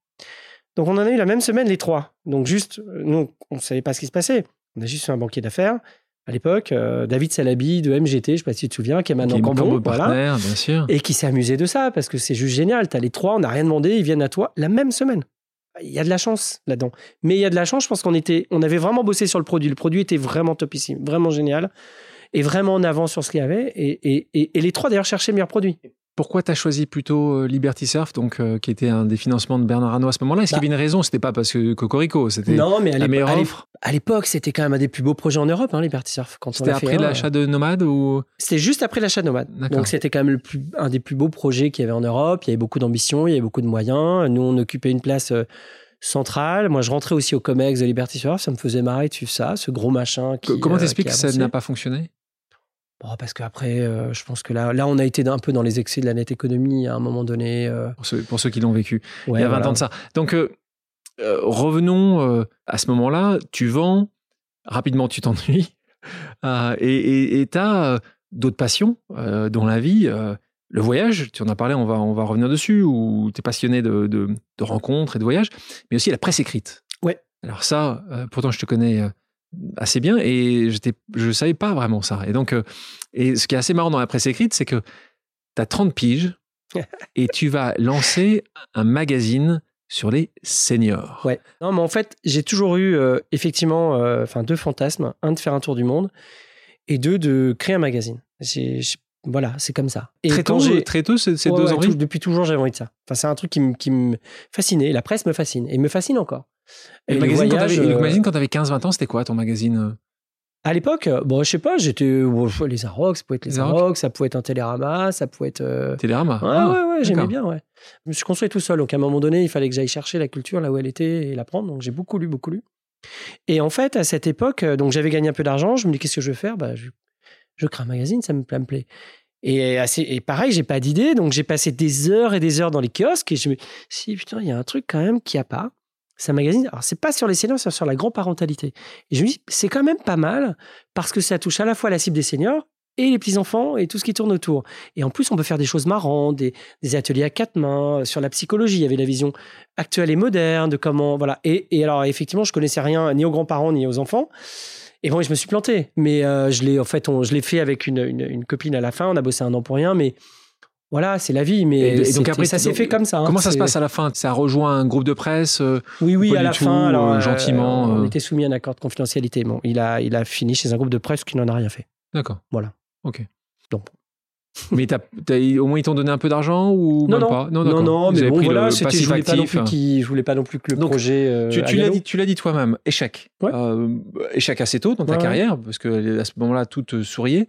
Donc, on en a eu la même semaine, les trois. Donc, juste, euh, nous, on ne savait pas ce qui se passait. On a juste un banquier d'affaires à l'époque, euh, David Salabi de MGT, je ne sais pas si tu te souviens, qui est maintenant
est
Cambon,
Cambo
voilà,
bien sûr.
et qui s'est amusé de ça parce que c'est juste génial. Tu as les trois, on n'a rien demandé, ils viennent à toi la même semaine. Il y a de la chance là-dedans. Mais il y a de la chance, je pense qu'on était, on avait vraiment bossé sur le produit. Le produit était vraiment topissime, vraiment génial et vraiment en avant sur ce qu'il y avait. Et, et- et- et les trois d'ailleurs cherchaient le meilleur produit.
Pourquoi tu as choisi plutôt euh, Liberty Surf, donc, euh, qui était un des financements de Bernard Arnault à ce moment-là? Est-ce qu'il y avait une raison? C'était pas parce que Cocorico, c'était
Non, mais à
la meilleure
à l'ép-
offre
à l'époque, c'était quand même un des plus beaux projets en Europe, hein, Liberty Surf. Quand
C'était après
un,
l'achat de Nomade ou?
C'était juste après l'achat de Nomade.
D'accord.
Donc c'était quand même le plus, un des plus beaux projets qu'il y avait en Europe. Il y avait beaucoup d'ambition, il y avait beaucoup de moyens. Nous, on occupait une place euh, centrale. Moi, je rentrais aussi au COMEX de Liberty Surf. Ça me faisait marrer de suivre ça, ce gros machin. Qui,
Co- Comment
euh,
t'expliques que ça n'a pas fonctionné?
Bon, Parce qu'après, euh, je pense que là, là, on a été un peu dans les excès de la net économie à un moment donné. euh,
pour ceux, pour ceux qui l'ont vécu
ouais,
il y a 20
voilà.
ans de ça. Donc, euh, euh, revenons à ce moment-là. Tu vends, rapidement, tu t'ennuies. [laughs] Et tu as d'autres passions dans la vie. le voyage, tu en as parlé, on va, on va revenir dessus, où tu es passionné de, de- de rencontres et de voyages, mais aussi la presse écrite.
Ouais.
Alors ça, pourtant je te connais assez bien et j'étais- je ne savais pas vraiment ça. Et donc, euh, et ce qui est assez marrant dans la presse écrite, c'est que tu as 30 piges [laughs] et tu vas lancer un magazine sur les seniors.
Ouais. Non, mais en fait, j'ai toujours eu euh, effectivement euh, enfin deux fantasmes. Un, de faire un tour du monde et deux, de créer un magazine. J'ai- voilà, c'est comme ça. Et
très, tôt, très tôt,
Ouais,
deux
ouais,
envies
tout- depuis toujours, j'avais envie de ça. Enfin, c'est un truc qui, me- qui me fascinait. La presse me fascine et me fascine encore.
Et le
le
magazine, quand
voyage,
et le
euh,
magazine, quand tu avais 15-20 ans, c'était quoi ton magazine euh?
À l'époque, euh, bon, je sais pas, j'étais les Arocs, ça pouvait être les
Les Arocs.
Ça pouvait être un Télérama, ça pouvait être. euh,
Télérama
Ouais,
Ah,
ouais, ouais, j'aimais bien, ouais. Je me suis construit tout seul, donc à un moment donné, il fallait que j'aille chercher la culture là où elle était et l'apprendre. Donc j'ai beaucoup lu, beaucoup lu. Et en fait, à cette époque, donc j'avais gagné un peu d'argent. Je me dis, qu'est-ce que je vais faire? Bah, je, je crée un magazine, ça me, ça me plaît. Et, assez, et pareil, j'ai pas d'idée, donc j'ai passé des heures et des heures dans les kiosques et je me si putain, il y a un truc quand même qui a pas. C'est un magazine. Alors c'est pas sur les seniors, c'est sur la grand parentalité. Et je me dis, c'est quand même pas mal parce que ça touche à la fois la cible des seniors et les petits enfants et tout ce qui tourne autour. Et en plus, on peut faire des choses marrantes, des, ateliers à quatre mains euh, sur la psychologie. Il y avait la vision actuelle et moderne de comment voilà. Et, alors effectivement, je connaissais rien ni aux grands-parents ni aux enfants. Et bon, je me suis planté, mais euh, je l'ai en fait, on, je l'ai fait avec une, une, une copine à la fin. On a bossé un an pour rien, mais voilà, c'est la vie. Mais
Et- et donc après,
ça s'est fait comme ça. hein.
Comment ça se passe à la fin? Ça rejoint un groupe de presse euh,
Oui, oui, à la
tout,
fin, alors
euh,
euh,
gentiment,
on était soumis à un accord de confidentialité. Bon, il a, il a fini chez un groupe de presse qui n'en a rien fait.
D'accord.
Voilà.
Ok.
Donc.
mais au moins ils t'ont donné un peu d'argent ou
Non,
même
non,
pas?
Non, non,
Vous
mais bon, voilà, je voulais pas non plus qu'il- je voulais pas non plus que le
Donc,
projet.
Tu, l'as dit, tu l'as dit toi-même, échec.
Ouais.
Échec assez tôt dans ta
ouais.
carrière, parce que à ce moment-là, tout te souriait.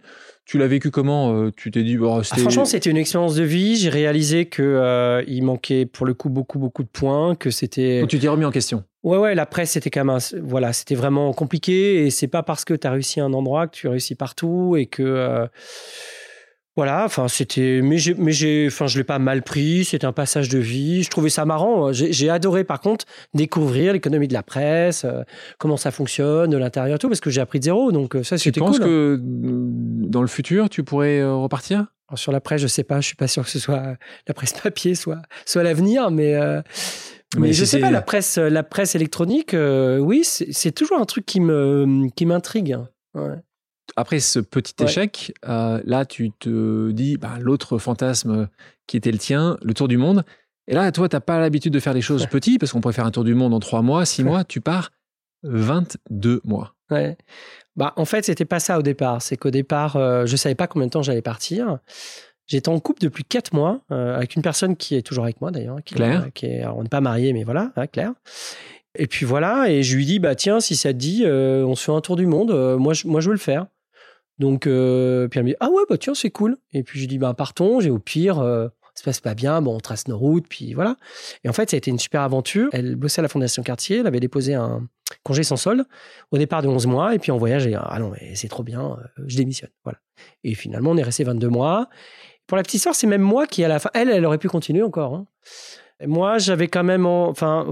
Tu l'as vécu comment euh, Tu t'es dit, bon,
Ah, franchement, c'était une expérience de vie. J'ai réalisé que euh, il manquait pour le coup beaucoup beaucoup de points, que c'était
Donc tu t'es remis en question.
ouais ouais la presse c'était quand même un- voilà c'était vraiment compliqué et c'est pas parce que tu as réussi à un endroit que tu réussis partout et que euh, voilà enfin c'était mais j'ai mais j'ai enfin je l'ai pas mal pris c'était un passage de vie je trouvais ça marrant j'ai j'ai adoré par contre découvrir l'économie de la presse euh, comment ça fonctionne de l'intérieur et tout parce que j'ai appris de zéro donc euh, ça
Tu
c'était
penses
cool
que dans le futur, tu pourrais euh, repartir?
Alors, sur la presse, je sais pas, je suis pas sûr que ce soit la presse papier, soit, soit l'avenir, mais, euh, mais,
Mais
je sais pas, la presse, la presse électronique, euh, oui, c'est c'est toujours un truc qui me, qui m'intrigue. Ouais.
Après ce petit
Ouais.
échec, euh, là, tu te dis, bah, l'autre fantasme qui était le tien, le tour du monde. Et là, toi, t'as pas l'habitude de faire les choses
Ouais.
petits, parce qu'on pourrait faire un tour du monde en trois mois, six
Ouais.
mois. Tu pars 22 mois.
Ouais. Bah, en fait, c'était pas ça au départ. C'est qu'au départ, euh, je savais pas combien de temps j'allais partir. J'étais en couple depuis quatre mois euh, avec une personne qui est toujours avec moi d'ailleurs. qui-
Claire.
euh, Qui est, alors, on n'est pas mariés, mais voilà, hein, Claire. Et puis voilà, et je lui dis, bah tiens, si ça te dit, euh, on se fait un tour du monde. euh, moi, je, moi, je veux le faire. Donc, euh, puis elle me dit, ah ouais, bah tiens, c'est cool. Et puis je dis, bah partons. J'ai au pire, euh, se passe pas bien, bon, on trace nos routes, puis voilà. Et en fait, ça a été une super aventure. Elle bossait à la Fondation Cartier, elle avait déposé un congé sans solde au départ de 11 mois, et puis en voyage, et ah non, mais c'est trop bien, euh, je démissionne. Voilà. Et finalement, on est resté 22 mois. Pour la petite histoire, c'est même moi qui, à la fin, elle, elle aurait pu continuer encore. Hein. Moi, j'avais quand même, enfin,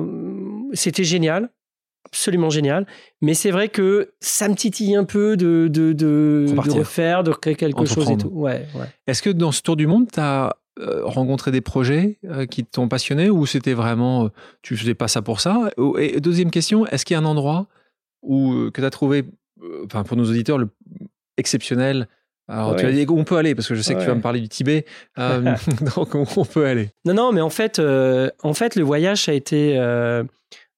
c'était génial absolument génial. Mais c'est vrai que ça me titille un peu de, de, de, de refaire, de recréer quelque chose et tout. Ouais, ouais.
Est-ce que dans ce tour du monde, tu as euh, rencontré des projets euh, qui t'ont passionné ou c'était vraiment, euh, tu faisais pas ça pour ça? Et deuxième question, est-ce qu'il y a un endroit où, que tu as trouvé, enfin pour nos auditeurs, le exceptionnel? Alors, tu as dit on peut aller, parce que je sais que tu vas me parler du Tibet. [laughs] donc, on peut aller.
Non, non, mais en fait, en fait le voyage a été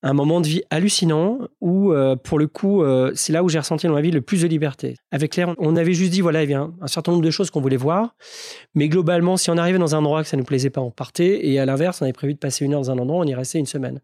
un moment de vie hallucinant où, euh, pour le coup, euh, c'est là où j'ai ressenti dans ma vie le plus de liberté. Avec Claire, on avait juste dit, voilà, il y a un, certain nombre de choses qu'on voulait voir. Mais globalement, si on arrivait dans un endroit que ça ne nous plaisait pas, on partait. Et à l'inverse, on avait prévu de passer une heure dans un endroit, on y restait une semaine.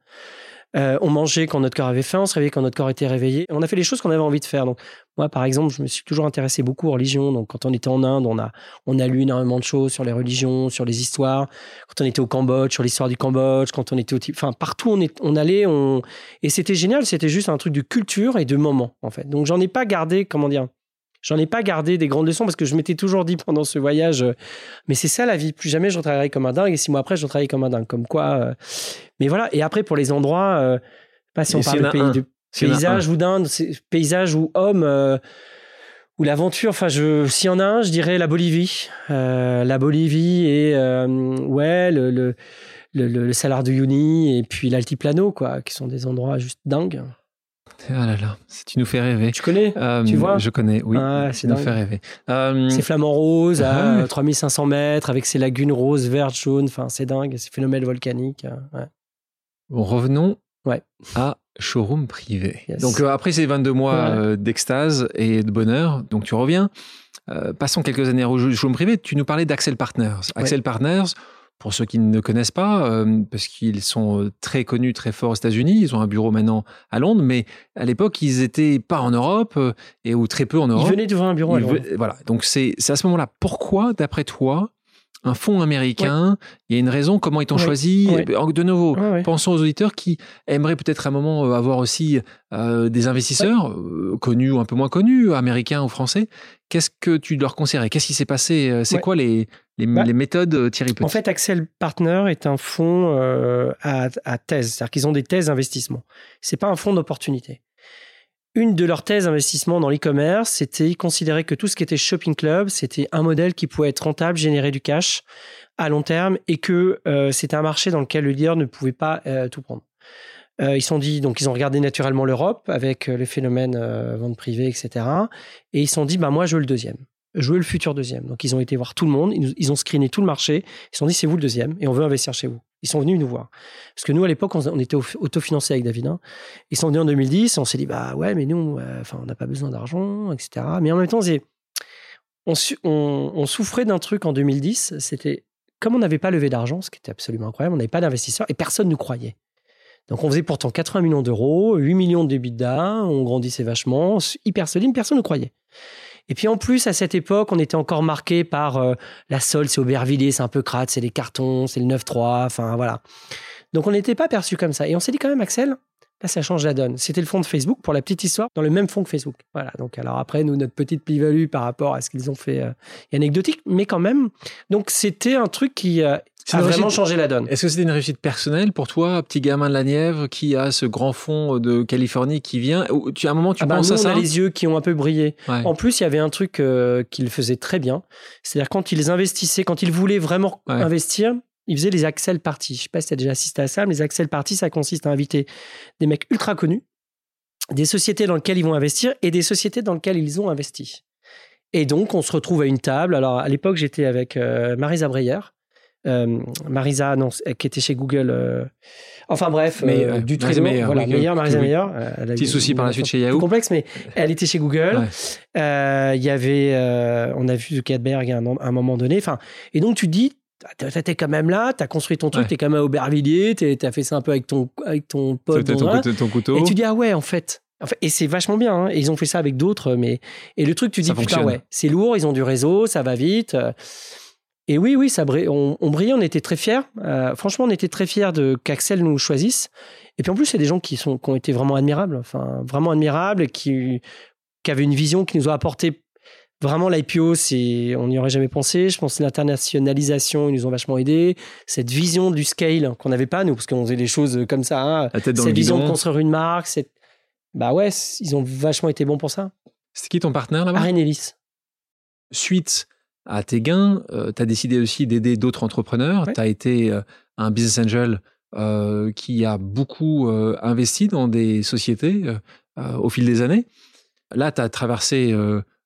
Euh, on mangeait quand notre corps avait faim, on se réveillait quand notre corps était réveillé. On a fait les choses qu'on avait envie de faire. Donc, moi, par exemple, je me suis toujours intéressé beaucoup aux religions. Donc, quand on était en Inde, on a, on a lu énormément de choses sur les religions, sur les histoires. Quand on était au Cambodge, sur l'histoire du Cambodge. Quand on était au enfin, partout on, est, on allait, on... et c'était génial. C'était juste un truc de culture et de moment, en fait. Donc, j'en ai pas gardé, comment dire, J'en ai pas gardé des grandes leçons parce que je m'étais toujours dit pendant ce voyage, euh, mais c'est ça la vie. Plus jamais je travaillerai comme un dingue et six mois après, je travaillerai comme un dingue. Comme quoi. Euh, mais voilà. Et après, pour les endroits, euh, pas si on parle de, pays, de paysage ou d'Inde, paysage ou homme ou l'aventure. Enfin, je, s'il y en a un, je dirais la Bolivie. la Bolivie et ouais, le, le, le, le, Salar de Uyuni et puis l'Altiplano, quoi, qui sont des endroits juste dingues.
Ah là là, tu nous fais rêver.
Tu connais?
Euh,
Tu vois?
Je connais, oui. Ah,
tu
nous fais rêver.
Euh... C'est flamant rose à 3500 mètres avec ses lagunes roses, vertes, jaunes. Enfin, c'est dingue, ces phénomènes volcaniques. Ouais.
Bon, revenons
ouais.
à showroom privé. Donc euh, après ces 22 mois euh, d'extase et de bonheur, donc tu reviens. passons quelques années au showroom privé. Tu nous parlais d'Axel Partners. Axel Partners, pour ceux qui ne connaissent pas, euh, parce qu'ils sont euh, très connus, très forts aux États-Unis, ils ont un bureau maintenant à Londres, mais à l'époque, ils n'étaient pas en Europe, euh, et ou très peu en Europe.
Ils venaient d'ouvrir un bureau à Londres.
Voilà, donc c'est à ce moment-là. Pourquoi, d'après toi, un fonds américain, il y a une raison, comment ils t'ont choisi? De nouveau, pensons aux auditeurs qui aimeraient peut-être à un moment avoir aussi des investisseurs, connus ou un peu moins connus, américains ou français. Qu'est-ce que tu leur conseillerais? Qu'est-ce qui s'est passé C'est quoi les, bah, les, méthodes euh, Thierry Petit?
En fait, Axel Partner est un fonds euh, à, thèse, c'est-à-dire qu'ils ont des thèses d'investissement. C'est pas un fonds d'opportunité. Une de leurs thèses d'investissement dans l'e-commerce, c'était considérer que tout ce qui était shopping club, c'était un modèle qui pouvait être rentable, générer du cash à long terme, et que euh, c'était un marché dans lequel le leader ne pouvait pas tout prendre. ils sont dit donc ils ont regardé naturellement l'Europe avec le phénomène vente privée, etc. Et ils se sont dit bah moi je veux le deuxième jouer le futur deuxième. Donc, ils ont été voir tout le monde, ils, ont screené tout le marché, ils se sont dit, c'est vous le deuxième, et on veut investir chez vous. Ils sont venus nous voir. Parce que nous, à l'époque, on, était autofinancé avec David. Hein. Ils sont venus en 2010, et on s'est dit, bah ouais, mais nous, euh, on n'a pas besoin d'argent, etc. Mais en même temps, on, souffrait d'un truc en 2010, c'était, comme on n'avait pas levé d'argent, ce qui était absolument incroyable, on n'avait pas d'investisseurs, et personne ne nous croyait. Donc on faisait pourtant 80 millions d'euros, 8 millions de d'EBITDA, on grandissait vachement, hyper solide, personne ne croyait. Et puis en plus, à cette époque, on était encore marqué par euh, la solde, c'est Aubervilliers, c'est un peu crade, c'est les cartons, c'est le 9-3, enfin voilà. Donc on n'était pas perçu comme ça. Et on s'est dit quand même, Axel, là ça change la donne. C'était le fonds de Facebook, pour la petite histoire, dans le même fonds que Facebook. Voilà, donc alors après, nous, notre petite plus-value par rapport à ce qu'ils ont fait euh, anecdotique, mais quand même. Donc c'était un truc qui, euh, ça a vraiment changé la donne.
Est-ce que c'était une réussite personnelle pour toi, petit gamin de la Nièvre qui a ce grand fond de Californie qui vient tu, À un moment, tu ah bah, penses à ça
On a les yeux qui ont un peu brillé. En plus, il y avait un truc euh, qu'il faisait très bien. C'est-à-dire quand ils investissaient, quand ils voulaient vraiment investir, ils faisaient les Axel Parties. Je sais pas si tu as déjà assisté à ça, mais les Axel Parties, ça consiste à inviter des mecs ultra connus, des sociétés dans lesquelles ils vont investir et des sociétés dans lesquelles ils ont investi. Et donc, on se retrouve à une table. Alors, à l'époque, j'étais avec euh, Marisa Breyer, euh, Marisa, non, qui était chez Google. Euh, enfin bref, mais euh, du
très
meilleur, voilà, meilleur, Marisa meilleur.
Petit souci par la suite chez Yahoo.
complexe, mais elle était chez Google. Il y avait, on a vu Zuckerberg à un, moment donné. Enfin, et donc tu dis, t'es quand même là, t'as construit ton truc, t'es quand même à Aubervilliers, t'as fait ça un peu avec ton, avec ton pote.
Ton, ton, couteau.
Et tu dis, ah ouais, en fait. et c'est vachement bien. Hein. Et ils ont fait ça avec d'autres, mais et le truc, tu dis putain ouais, c'est lourd, ils ont du réseau, ça va vite. Et oui, oui, ça on, on brillait, on était très fiers. Euh, franchement, on était très fiers de qu'Axel nous choisisse. Et puis en plus, c'est des gens qui, sont, qui ont été vraiment admirables, enfin vraiment admirables, qui, qui avaient une vision qui nous a apporté vraiment l'IPO, c'est, on n'y aurait jamais pensé. Je pense que l'internationalisation, ils nous ont vachement aidé. Cette vision du scale qu'on n'avait pas, nous, parce qu'on faisait des choses comme ça. Hein. Cette vision de construire une marque, cette... bah ouais, ils ont vachement été bons pour ça.
C'est qui ton partenaire là-bas?
Arenelis.
Suite à tes gains, euh, tu as décidé aussi d'aider d'autres entrepreneurs. Tu as été euh, un business angel euh, qui a beaucoup investi dans des sociétés au fil des années. Là, tu as traversé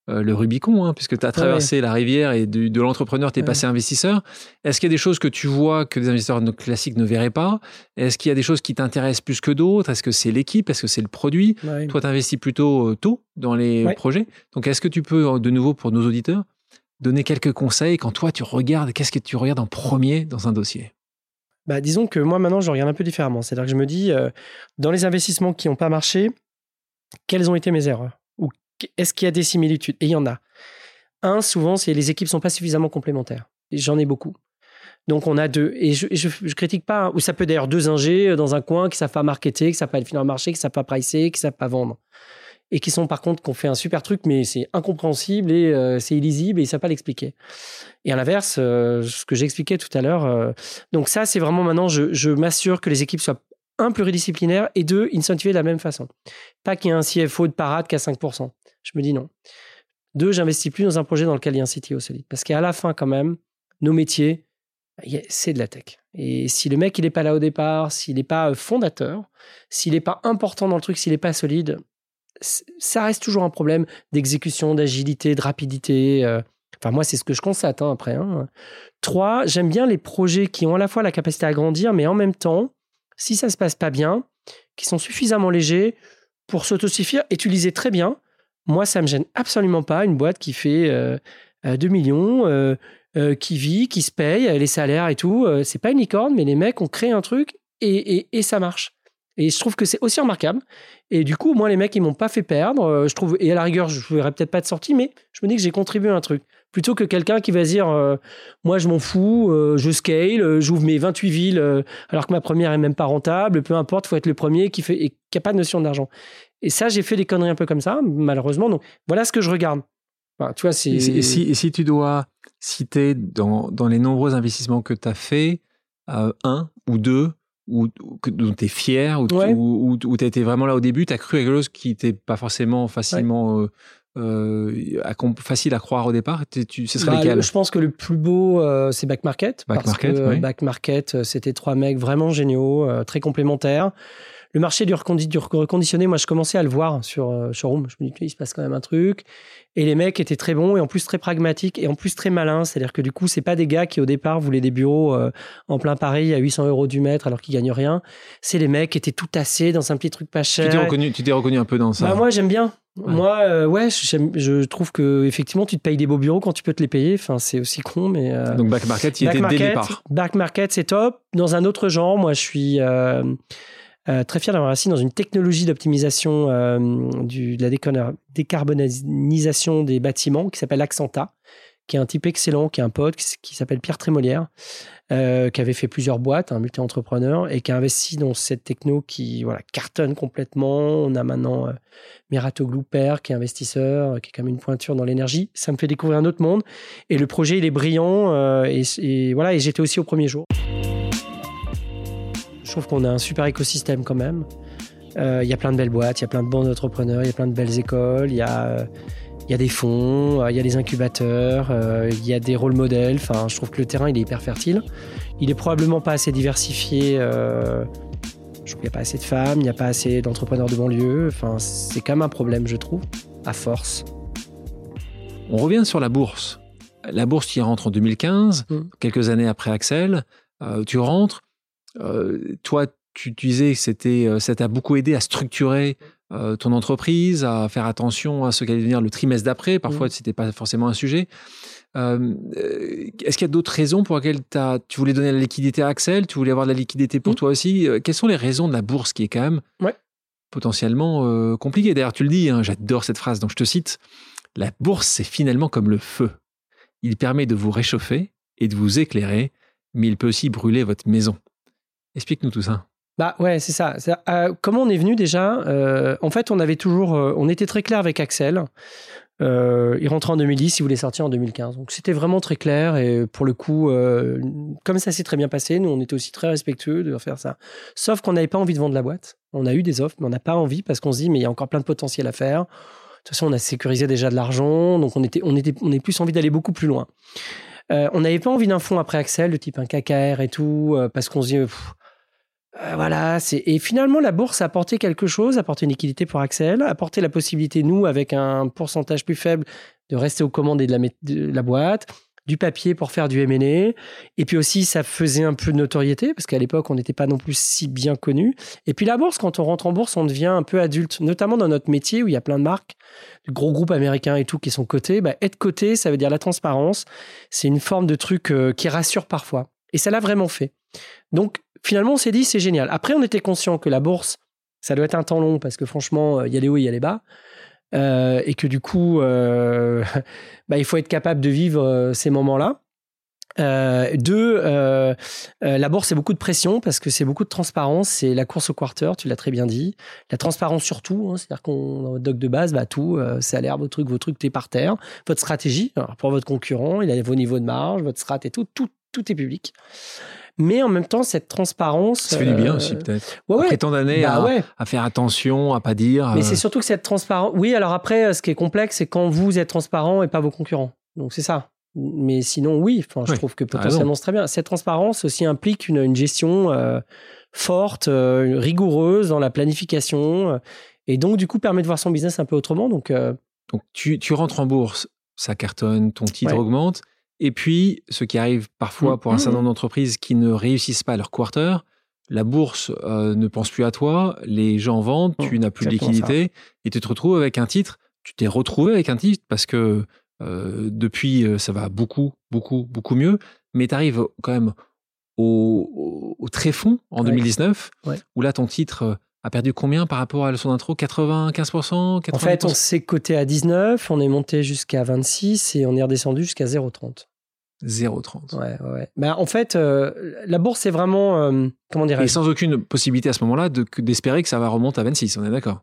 le Rubicon, hein, puisque tu as traversé la rivière et de, l'entrepreneur, tu es passé investisseur. Est-ce qu'il y a des choses que tu vois que des investisseurs classiques ne verraient pas? Est-ce qu'il y a des choses qui t'intéressent plus que d'autres? Est-ce que c'est l'équipe? Est-ce que c'est le produit? Toi, tu investis plutôt tôt dans les projets. Donc, est-ce que tu peux, de nouveau, pour nos auditeurs, donner quelques conseils quand toi, tu regardes, qu'est-ce que tu regardes en premier dans un dossier?
Bah, disons que moi maintenant je regarde un peu différemment. C'est-à-dire que je me dis, euh, dans les investissements qui n'ont pas marché, quelles ont été mes erreurs? Ou est-ce qu'il y a des similitudes? Et il y en a. Un, souvent, c'est les équipes sont pas suffisamment complémentaires. J'en ai beaucoup. Donc on a deux. Et je, je, critique pas, ou ça peut d'ailleurs deux ingés dans un coin qui savent pas marketer, qui savent pas définir le marché, qui savent pas pricer, qui savent pas vendre et qui sont par contre qui ont fait un super truc, mais c'est incompréhensible et euh, c'est illisible et ils savent pas l'expliquer. Et à l'inverse, euh, ce que j'expliquais tout à l'heure, euh, donc ça, c'est vraiment maintenant, je, m'assure que les équipes soient un, pluridisciplinaires et deux, incentivées de la même façon. Pas qu'il y ait un CFO de parade qui a 5%. Je me dis non. Deux, j'investis plus dans un projet dans lequel il y a un CTO solide. Parce qu'à la fin, quand même, nos métiers, c'est de la tech. Et si le mec, il n'est pas là au départ, s'il n'est pas fondateur, s'il n'est pas important dans le truc, s'il n'est pas solide, ça reste toujours un problème d'exécution, d'agilité, de rapidité. Euh. Enfin, moi, c'est ce que je constate hein, après. Hein. Trois, j'aime bien les projets qui ont à la fois la capacité à grandir, mais en même temps, si ça se passe pas bien, qui sont suffisamment légers pour s'autosuffire et tu lisais très bien. Moi, ça me gêne absolument pas une boîte qui fait 2 euh, millions, euh, qui vit, qui se paye, les salaires et tout. c'est pas une licorne, mais les mecs ont créé un truc et ça marche. Et je trouve que c'est aussi remarquable. Et du coup, moi, les mecs, ils m'ont pas fait perdre. Euh, je trouve, et à la rigueur, je ne verrai peut-être pas de sortie, mais je me dis que j'ai contribué à un truc. Plutôt que quelqu'un qui va dire, euh, moi, je m'en fous, euh, je scale, j'ouvre mes 28 villes, alors que ma première est même pas rentable, peu importe, faut être le premier qui fait, et qui a pas de notion d'argent. Et ça, j'ai fait des conneries un peu comme ça, malheureusement. Donc, voilà ce que je regarde. tu vois.
Et, si, tu dois citer dans, dans les nombreux investissements que tu as fait, un ou deux où, dont tu es fier, où tu as été vraiment là au début, tu as cru à quelque chose qui n'était pas forcément facilement euh, euh, facile à croire au départ? Tu, Ce serait bah,
Je pense que le plus beau, euh, c'est Back Market. Back parce Market, que Back Market, c'était trois mecs vraiment géniaux, très complémentaires. Le marché du, reconditionné, moi, je commençais à le voir sur Showroom. Je me dis, il se passe quand même un truc. Et les mecs étaient très bons et en plus très pragmatiques et en plus très malins. C'est-à-dire que du coup, c'est pas des gars qui au départ voulaient des bureaux euh, en plein Paris à 800 euros du mètre alors qu'ils gagnent rien. C'est les mecs qui étaient tout tassés dans un petit truc pas cher.
Tu t'es reconnu, tu t'es reconnu un peu dans ça.
Bah, moi, j'aime bien. Moi, euh, ouais, je trouve que effectivement, tu te payes des beaux bureaux quand tu peux te les payer. Enfin, c'est aussi con, mais.
Euh, Donc back market, il était dès le départ.
Back market, c'est top. Dans un autre genre, moi, je suis. Euh, très fier d'avoir assis dans une technologie d'optimisation euh, de la décarbonisation des bâtiments qui s'appelle Accenta, qui est un type excellent, qui est un pote qui, s'appelle Pierre Trémolière, euh, qui avait fait plusieurs boîtes, un multi-entrepreneur, et qui a investi dans cette techno qui voilà, cartonne complètement. On a maintenant euh, Merato Glooper, qui est investisseur, qui est même une pointure dans l'énergie. Ça me fait découvrir un autre monde. Et le projet, il est brillant. et, et, voilà, et j'étais aussi au premier jour. Je trouve qu'on a un super écosystème quand même. Euh, il y a plein de belles boîtes, il y a plein de bons entrepreneurs, il y a plein de belles écoles, il y a, y a des fonds, euh, il y a des incubateurs, euh, il y a des rôles modèles. Enfin, je trouve que le terrain, il est hyper fertile. Il est probablement pas assez diversifié. je trouve qu'il n'y a pas assez de femmes, il n'y a pas assez d'entrepreneurs de banlieue. Enfin, c'est quand même un problème, je trouve, à force.
On revient sur la bourse. La bourse qui rentre en 2015, mmh. quelques années après Axel. tu rentres, toi, tu, disais que c'était, ça t'a beaucoup aidé à structurer ton entreprise, à faire attention à ce qu'allait devenir le trimestre d'après. Parfois, mmh. ce n'était pas forcément un sujet. Est-ce qu'il y a d'autres raisons pour lesquelles tu voulais donner la liquidité à Axel? Tu voulais avoir de la liquidité pour mmh. toi aussi? Quelles sont les raisons de la bourse qui est quand même potentiellement compliquée? D'ailleurs, tu le dis, hein, j'adore cette phrase, donc je te cite. La bourse, c'est finalement comme le feu. Il permet de vous réchauffer et de vous éclairer, mais il peut aussi brûler votre maison. Explique-nous tout ça.
Bah ouais, c'est ça. Euh, comment on est venu déjà euh, En fait, on avait toujours, euh, on était très clair avec Axel. il rentrait en 2010, il voulait sortir en 2015. Donc c'était vraiment très clair et pour le coup, comme ça s'est très bien passé, nous on était aussi très respectueux de faire ça. Sauf qu'on n'avait pas envie de vendre la boîte. On a eu des offres, mais on n'a pas envie parce qu'on se dit mais il y a encore plein de potentiel à faire. De toute façon, on a sécurisé déjà de l'argent, donc on était, on était, on est plus envie d'aller beaucoup plus loin. On n'avait pas envie d'un fonds après Axel, de type un KKR et tout, parce qu'on se dit euh, voilà, et finalement la bourse a apporté quelque chose, a apporté une liquidité pour Axel, a apporté la possibilité nous avec un pourcentage plus faible de rester aux commandes et de la boîte, du papier pour faire du M&A et puis aussi ça faisait un peu de notoriété parce qu'à l'époque on n'était pas non plus si bien connu. Et puis la bourse quand on rentre en bourse on devient un peu adulte notamment dans notre métier où il y a plein de marques de gros groupes américains et tout qui sont cotés. Bah, être coté ça veut dire la transparence. C'est une forme de truc euh, qui rassure parfois. Et ça l'a vraiment fait. Donc finalement, on s'est dit, c'est génial. Après, on était conscient que la bourse, ça doit être un temps long parce que franchement, il y a les hauts, il y a les bas. Euh, et que du coup, euh, [laughs] bah, il faut être capable de vivre euh, ces moments-là. deux, la bourse, c'est beaucoup de pression parce que c'est beaucoup de transparence. C'est la course au quarter, tu l'as très bien dit. La transparence surtout, hein, c'est-à-dire qu'on, dans votre doc de base, bah, tout, salaire, vos trucs, vos trucs, t'es par terre. Votre stratégie, pour votre concurrent, il a vos niveaux de marge, votre strat et tout, tout, tout est public mais en même temps cette transparence.
Ça fait du bien aussi euh, peut-être. Ouais, Après tant d'années bah à, faire attention, à pas dire.
Mais c'est euh, surtout que cette transparence. Oui, alors après, ce qui est complexe, c'est quand vous êtes transparent et pas vos concurrents. Donc c'est ça. Mais sinon, oui. Enfin, je trouve que potentiellement c'est très bien. Cette transparence aussi implique une, gestion euh, forte, rigoureuse dans la planification, et donc du coup permet de voir son business un peu autrement. Donc,
donc tu, tu rentres en bourse, ça cartonne, ton titre augmente. Et puis, ce qui arrive parfois mmh. pour un certain mmh. nombre d'entreprises qui ne réussissent pas leur quarter, la bourse euh, ne pense plus à toi, les gens vendent, tu mmh, n'as plus de liquidité, et tu te retrouves avec un titre. Tu t'es retrouvé avec un titre parce que euh, depuis, euh, ça va beaucoup, beaucoup, beaucoup mieux, mais tu arrives quand même au, au, tréfonds en 2019, où là, ton titre a perdu combien par rapport à son intro 95%
En fait, on s'est coté à 19, on est monté jusqu'à 26 et on est redescendu jusqu'à 0,30.
0,30.
Ouais, ouais. Mais en fait, euh, la bourse, c'est vraiment. Euh, comment dire
Et sans aucune possibilité à ce moment-là d'espérer que ça va remonter à 26, on est d'accord?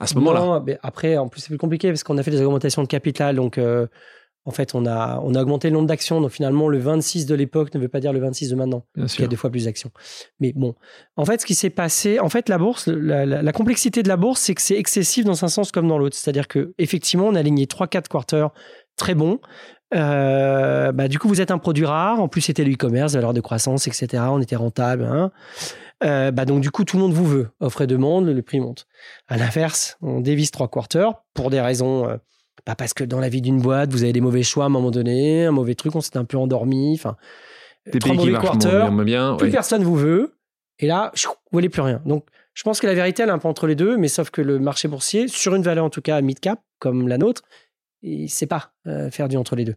À ce moment-là.
après, en plus, c'est plus compliqué parce qu'on a fait des augmentations de capital. Donc, euh, en fait, on a, on a augmenté le nombre d'actions. Donc, finalement, le 26 de l'époque ne veut pas dire le 26 de maintenant. Il y a deux fois plus d'actions. Mais bon, en fait, ce qui s'est passé, en fait, la bourse, la, la complexité de la bourse, c'est que c'est excessif dans un sens comme dans l'autre. C'est-à-dire que effectivement, on a aligné 3-4 quarters très bons. Euh, bah, du coup, vous êtes un produit rare. En plus, c'était l'e-commerce, valeur de croissance, etc. On était rentable. Hein. Euh, bah, donc, du coup, tout le monde vous veut. Offre et demande, le prix monte. À l'inverse, on dévisse trois quarters pour des raisons. Euh, bah, parce que dans la vie d'une boîte, vous avez des mauvais choix à un moment donné, un mauvais truc, on s'est un peu endormi. Enfin,
trois mauvais quarters, bien,
plus personne vous veut. Et là, vous voulez plus rien. Donc, je pense que la vérité, elle est un peu entre les deux, mais sauf que le marché boursier, sur une valeur en tout cas mid-cap, comme la nôtre, il ne sait pas euh, faire du entre les deux.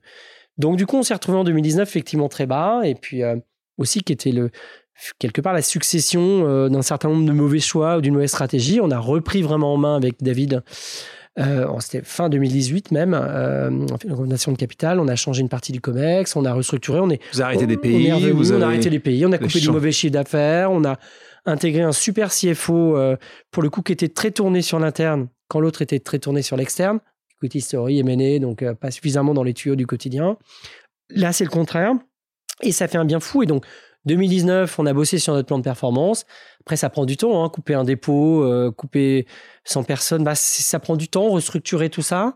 Donc du coup, on s'est retrouvé en 2019 effectivement très bas, et puis euh, aussi qui était le quelque part la succession euh, d'un certain nombre de mauvais choix ou d'une mauvaise stratégie. On a repris vraiment en main avec David. C'était fin 2018 même, on a fait une recommandation de capital, on a changé une partie du COMEX, on a restructuré, on est...
Vous arrêté des pays,
vous on a arrêté les pays, on a coupé du mauvais chiffre d'affaires, on a intégré un super CFO pour le coup qui était très tourné sur l'interne quand l'autre était très tourné sur l'externe equity story, M&A, donc euh, pas suffisamment dans les tuyaux du quotidien. Là, c'est le contraire. Et ça fait un bien fou. Et donc, 2019, on a bossé sur notre plan de performance. Après, ça prend du temps, hein, couper un dépôt, euh, couper 100 personnes, bah, ça prend du temps, restructurer tout ça.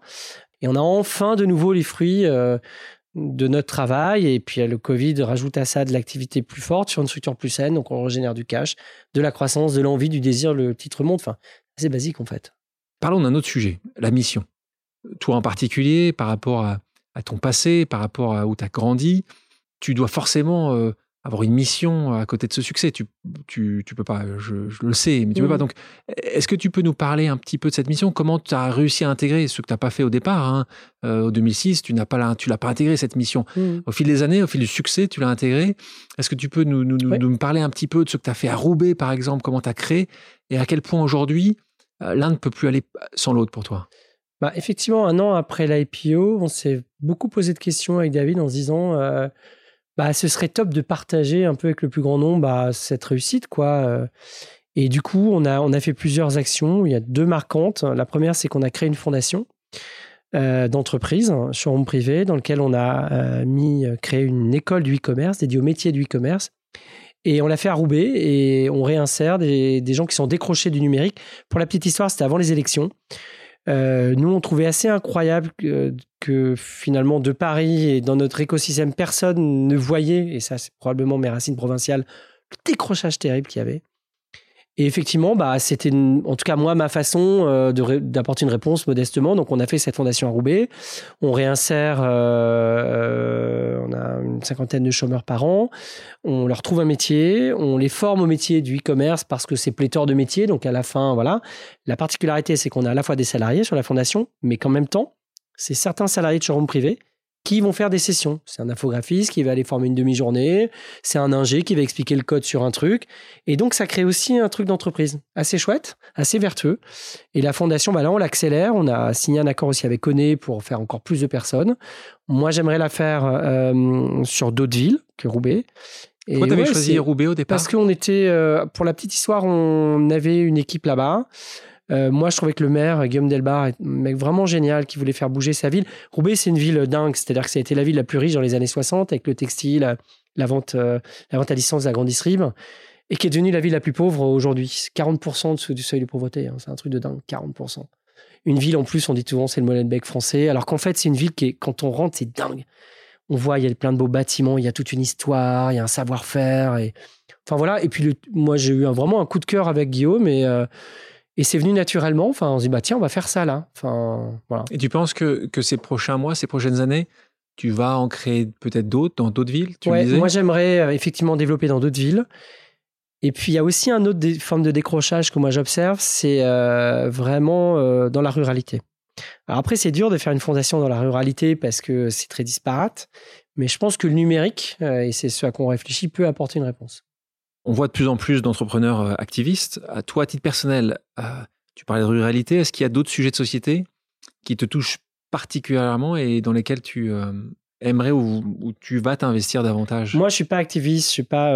Et on a enfin de nouveau les fruits euh, de notre travail. Et puis, le Covid rajoute à ça de l'activité plus forte sur une structure plus saine. Donc, on régénère du cash, de la croissance, de l'envie, du désir, le titre monte. Enfin, c'est basique en fait.
Parlons d'un autre sujet, la mission toi en particulier, par rapport à, ton passé, par rapport à où tu as grandi, tu dois forcément euh, avoir une mission à côté de ce succès. Tu, tu, peux pas, je, le sais, mais tu peux pas. Mmh. Donc, est-ce que tu peux nous parler un petit peu de cette mission? Comment tu as réussi à intégrer ce que tu n'as pas fait au départ hein? euh, Au 2006, tu n'as pas, tu l'as pas intégré cette mission. Mmh. Au fil des années, au fil du succès, tu l'as intégré. Est-ce que tu peux nous, nous, nous, parler un petit peu de ce que tu as fait à Roubaix, par exemple, comment tu as créé? Et à quel point aujourd'hui euh, l'un ne peut plus aller sans l'autre pour toi?
Bah, effectivement, un an après l'IPO, on s'est beaucoup posé de questions avec David en se disant euh, bah, ce serait top de partager un peu avec le plus grand nombre bah, cette réussite, quoi. Et du coup, on a, on a fait plusieurs actions. Il y a deux marquantes. La première, c'est qu'on a créé une fondation euh, d'entreprise, showroom privé, dans lequel on a euh, mis, créé une école du e-commerce dédiée au métier du e-commerce. Et on l'a fait à Roubaix et on réinsère des, des, gens qui sont décrochés du numérique. Pour la petite histoire, c'était avant les élections. Euh, nous, on trouvait assez incroyable que, que, finalement, de Paris et dans notre écosystème, personne ne voyait, et ça, c'est probablement mes racines provinciales, le décrochage terrible qu'il y avait. Et effectivement, bah, c'était en tout cas moi ma façon euh, d'apporter une réponse modestement. Donc on a fait cette fondation à Roubaix. On réinsère, euh, euh, on a une cinquantaine de chômeurs par an. On leur trouve un métier, on les forme au métier du e-commerce parce que c'est pléthore de métiers. Donc à la fin, voilà. La particularité, c'est qu'on a à la fois des salariés sur la fondation, mais qu'en même temps, c'est certains salariés de showroom privé qui vont faire des sessions. C'est un infographiste qui va aller former une demi-journée, c'est un ingé qui va expliquer le code sur un truc. Et donc, ça crée aussi un truc d'entreprise assez chouette, assez vertueux. Et la fondation, bah là, on l'accélère. On a signé un accord aussi avec Coné pour faire encore plus de personnes. Moi, j'aimerais la faire euh, sur d'autres villes que Roubaix.
Et Pourquoi tu choisi Roubaix au départ?
Parce qu'on était, euh, pour la petite histoire, on avait une équipe là-bas. Euh, moi, je trouvais que le maire, Guillaume Delbar, est un mec vraiment génial qui voulait faire bouger sa ville. Roubaix, c'est une ville dingue. C'est-à-dire que ça a été la ville la plus riche dans les années 60 avec le textile, la vente, euh, la vente à licence de la grande distrib et qui est devenue la ville la plus pauvre aujourd'hui. 40% dessous du seuil de pauvreté. Hein. C'est un truc de dingue, 40%. Une ville, en plus, on dit souvent, c'est le Molenbeek français. Alors qu'en fait, c'est une ville qui est, quand on rentre, c'est dingue. On voit, il y a plein de beaux bâtiments, il y a toute une histoire, il y a un savoir-faire. Et... Enfin voilà. Et puis, moi, j'ai eu vraiment un coup de cœur avec Guillaume et, euh, et c'est venu naturellement. Enfin, on se dit, bah, tiens, on va faire ça là. Enfin, voilà.
Et tu penses que, que ces prochains mois, ces prochaines années, tu vas en créer peut-être d'autres dans d'autres villes tu
Moi, j'aimerais euh, effectivement développer dans d'autres villes. Et puis, il y a aussi un autre forme de décrochage que moi j'observe, c'est euh, vraiment euh, dans la ruralité. Alors après, c'est dur de faire une fondation dans la ruralité parce que c'est très disparate. Mais je pense que le numérique, et c'est ce à quoi on réfléchit, peut apporter une réponse.
On voit de plus en plus d'entrepreneurs euh, activistes. À toi, à titre personnel, euh, tu parlais de ruralité. Est-ce qu'il y a d'autres sujets de société qui te touchent particulièrement et dans lesquels tu euh, aimerais ou, tu vas t'investir davantage?
Moi, je suis pas activiste. Je suis pas.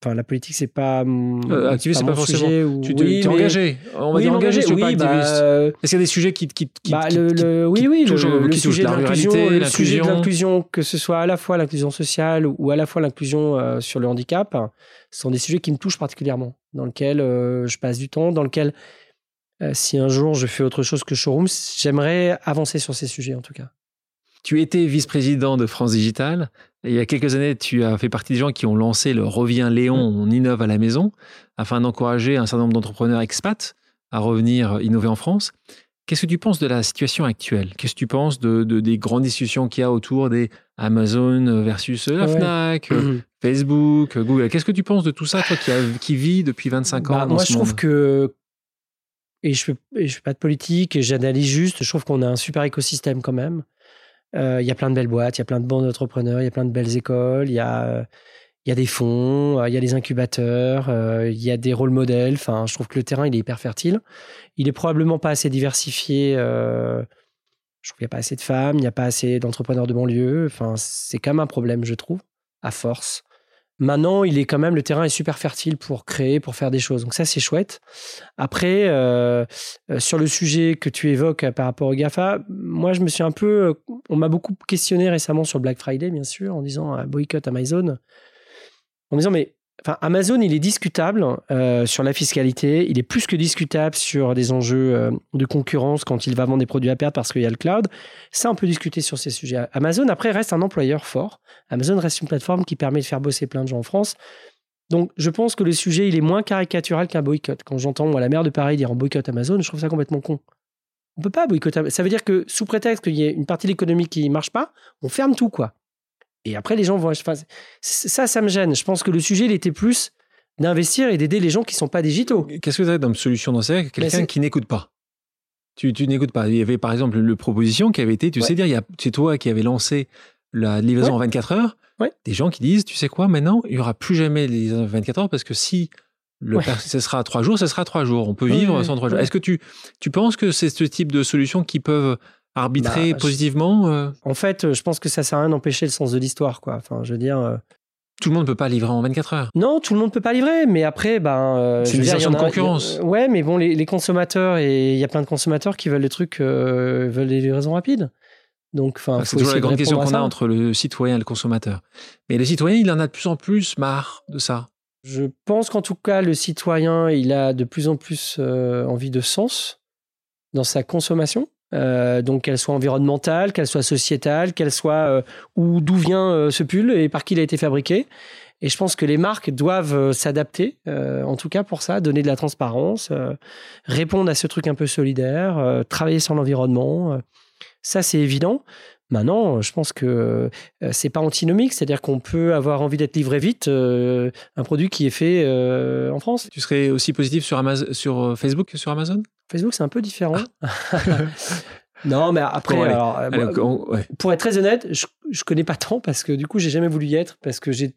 Enfin, la politique, c'est pas.
Euh, activiste, c'est pas forcément. Sujet Tu es engagé. On va dire engagé, tu oui, pas bah, activiste. Est-ce qu'il y a des sujets qui, qui, qui,
bah, le, le, oui, oui, touchent, le, sujet de l'inclusion, le sujet de l'inclusion, que ce soit à la fois l'inclusion sociale ou à la fois l'inclusion euh, sur le handicap, sont des sujets qui me touchent particulièrement, dans lesquels euh, je passe du temps, dans lesquels, euh, si un jour je fais autre chose que showroom, j'aimerais avancer sur ces sujets en tout cas.
Tu étais vice-président de France Digital. Il y a quelques années, tu as fait partie des gens qui ont lancé le Revient Léon, mm. on innove à la maison, afin d'encourager un certain nombre d'entrepreneurs expats à revenir innover en France. Qu'est-ce que tu penses de la situation actuelle? Qu'est-ce que tu penses de, des grandes discussions qu'il y a autour des Amazon versus la Fnac, mm-hmm. Facebook, Google? Qu'est-ce que tu penses de tout ça, toi qui, qui vis depuis 25 ans bah,
Moi, je trouve que et je ne fais pas de politique, j'analyse juste, je trouve qu'on a un super écosystème quand même. Euh, il y a plein de belles boîtes, il y a plein de bandes d'entrepreneurs, il y a plein de belles écoles, il y a, y a des fonds, euh, il y a des incubateurs, euh, il y a des rôles modèles. Enfin, je trouve que le terrain, il est hyper fertile. Il est probablement pas assez diversifié. je trouve qu'il n'y a pas assez de femmes, il n'y a pas assez d'entrepreneurs de banlieue. Enfin, c'est quand même un problème, je trouve, à force. Maintenant, il est quand même le terrain est super fertile pour créer, pour faire des choses. Donc ça, c'est chouette. Après, euh, euh, sur le sujet que tu évoques euh, par rapport au Gafa, moi, je me suis un peu, on m'a beaucoup questionné récemment sur Black Friday, bien sûr, en disant boycott Amazon, en disant mais Enfin, Amazon, il est discutable euh, sur la fiscalité. Il est plus que discutable sur des enjeux euh, de concurrence quand il va vendre des produits à perte parce qu'il y a le cloud. Ça, on peut discuter sur ces sujets. Amazon, après, reste un employeur fort. Amazon reste une plateforme qui permet de faire bosser plein de gens en France. Donc, je pense que le sujet, il est moins caricatural qu'un boycott. Quand j'entends, la maire de Paris dire on boycott Amazon, je trouve ça complètement con. On peut pas boycotter. Ça veut dire que, sous prétexte qu'il y ait une partie de l'économie qui marche pas, on ferme tout, quoi. Et après, les gens vont. Enfin, ça, ça me gêne. Je pense que le sujet, il était plus d'investir et d'aider les gens qui ne sont pas digitaux.
Qu'est-ce que vous avez comme solution dans ça Quelqu'un qui n'écoute pas. Tu, tu n'écoutes pas. Il y avait par exemple le proposition qui avait été, tu sais dire, c'est toi qui avais lancé la livraison en 24 heures. Des gens qui disent, tu sais quoi, maintenant, il n'y aura plus jamais les livraisons en 24 heures parce que si le ce sera trois jours, ce sera trois jours. On peut vivre sans trois jours. Est-ce que tu, tu penses que c'est ce type de solutions qui peuvent arbitrer
Bah,
positivement euh,
En fait, euh, je pense que ça sert à rien d'empêcher le sens de l'histoire, quoi. Enfin, je veux dire. euh,
Tout le monde ne peut pas livrer en 24 heures.
Non, tout le monde peut pas livrer, mais après, ben. euh,
C'est une de concurrence.
a- ouais, mais bon, les, les consommateurs et il y a plein de consommateurs qui veulent des trucs, veulent des livraisons rapides. Donc, enfin, faut
c'est toujours la grande question qu'on a entre le citoyen et le consommateur. Mais le citoyen, il en a de plus en plus marre de ça.
Je pense qu'en tout cas, le citoyen, il a de plus en plus envie de sens dans sa consommation. Euh, donc qu'elle soit environnementale, qu'elle soit sociétale, qu'elle soit euh, où d'où vient euh, ce pull et par qui il a été fabriqué. Et je pense que les marques doivent s'adapter, en tout cas pour ça, donner de la transparence, répondre à ce truc un peu solidaire, travailler sur l'environnement. ça, c'est évident. Maintenant, je pense que euh, c'est pas antinomique, c'est-à-dire qu'on peut avoir envie d'être livré vite euh, un produit qui est fait euh, en France.
Tu serais aussi positif sur, sur Facebook que sur Amazon?
Facebook, c'est un peu différent. [laughs] non, mais après,
Bon, allez.
alors,
Allez,
moi,
on- ouais.
pour être très honnête, je, je connais pas tant parce que du coup, j'ai jamais voulu y être parce que j'ai,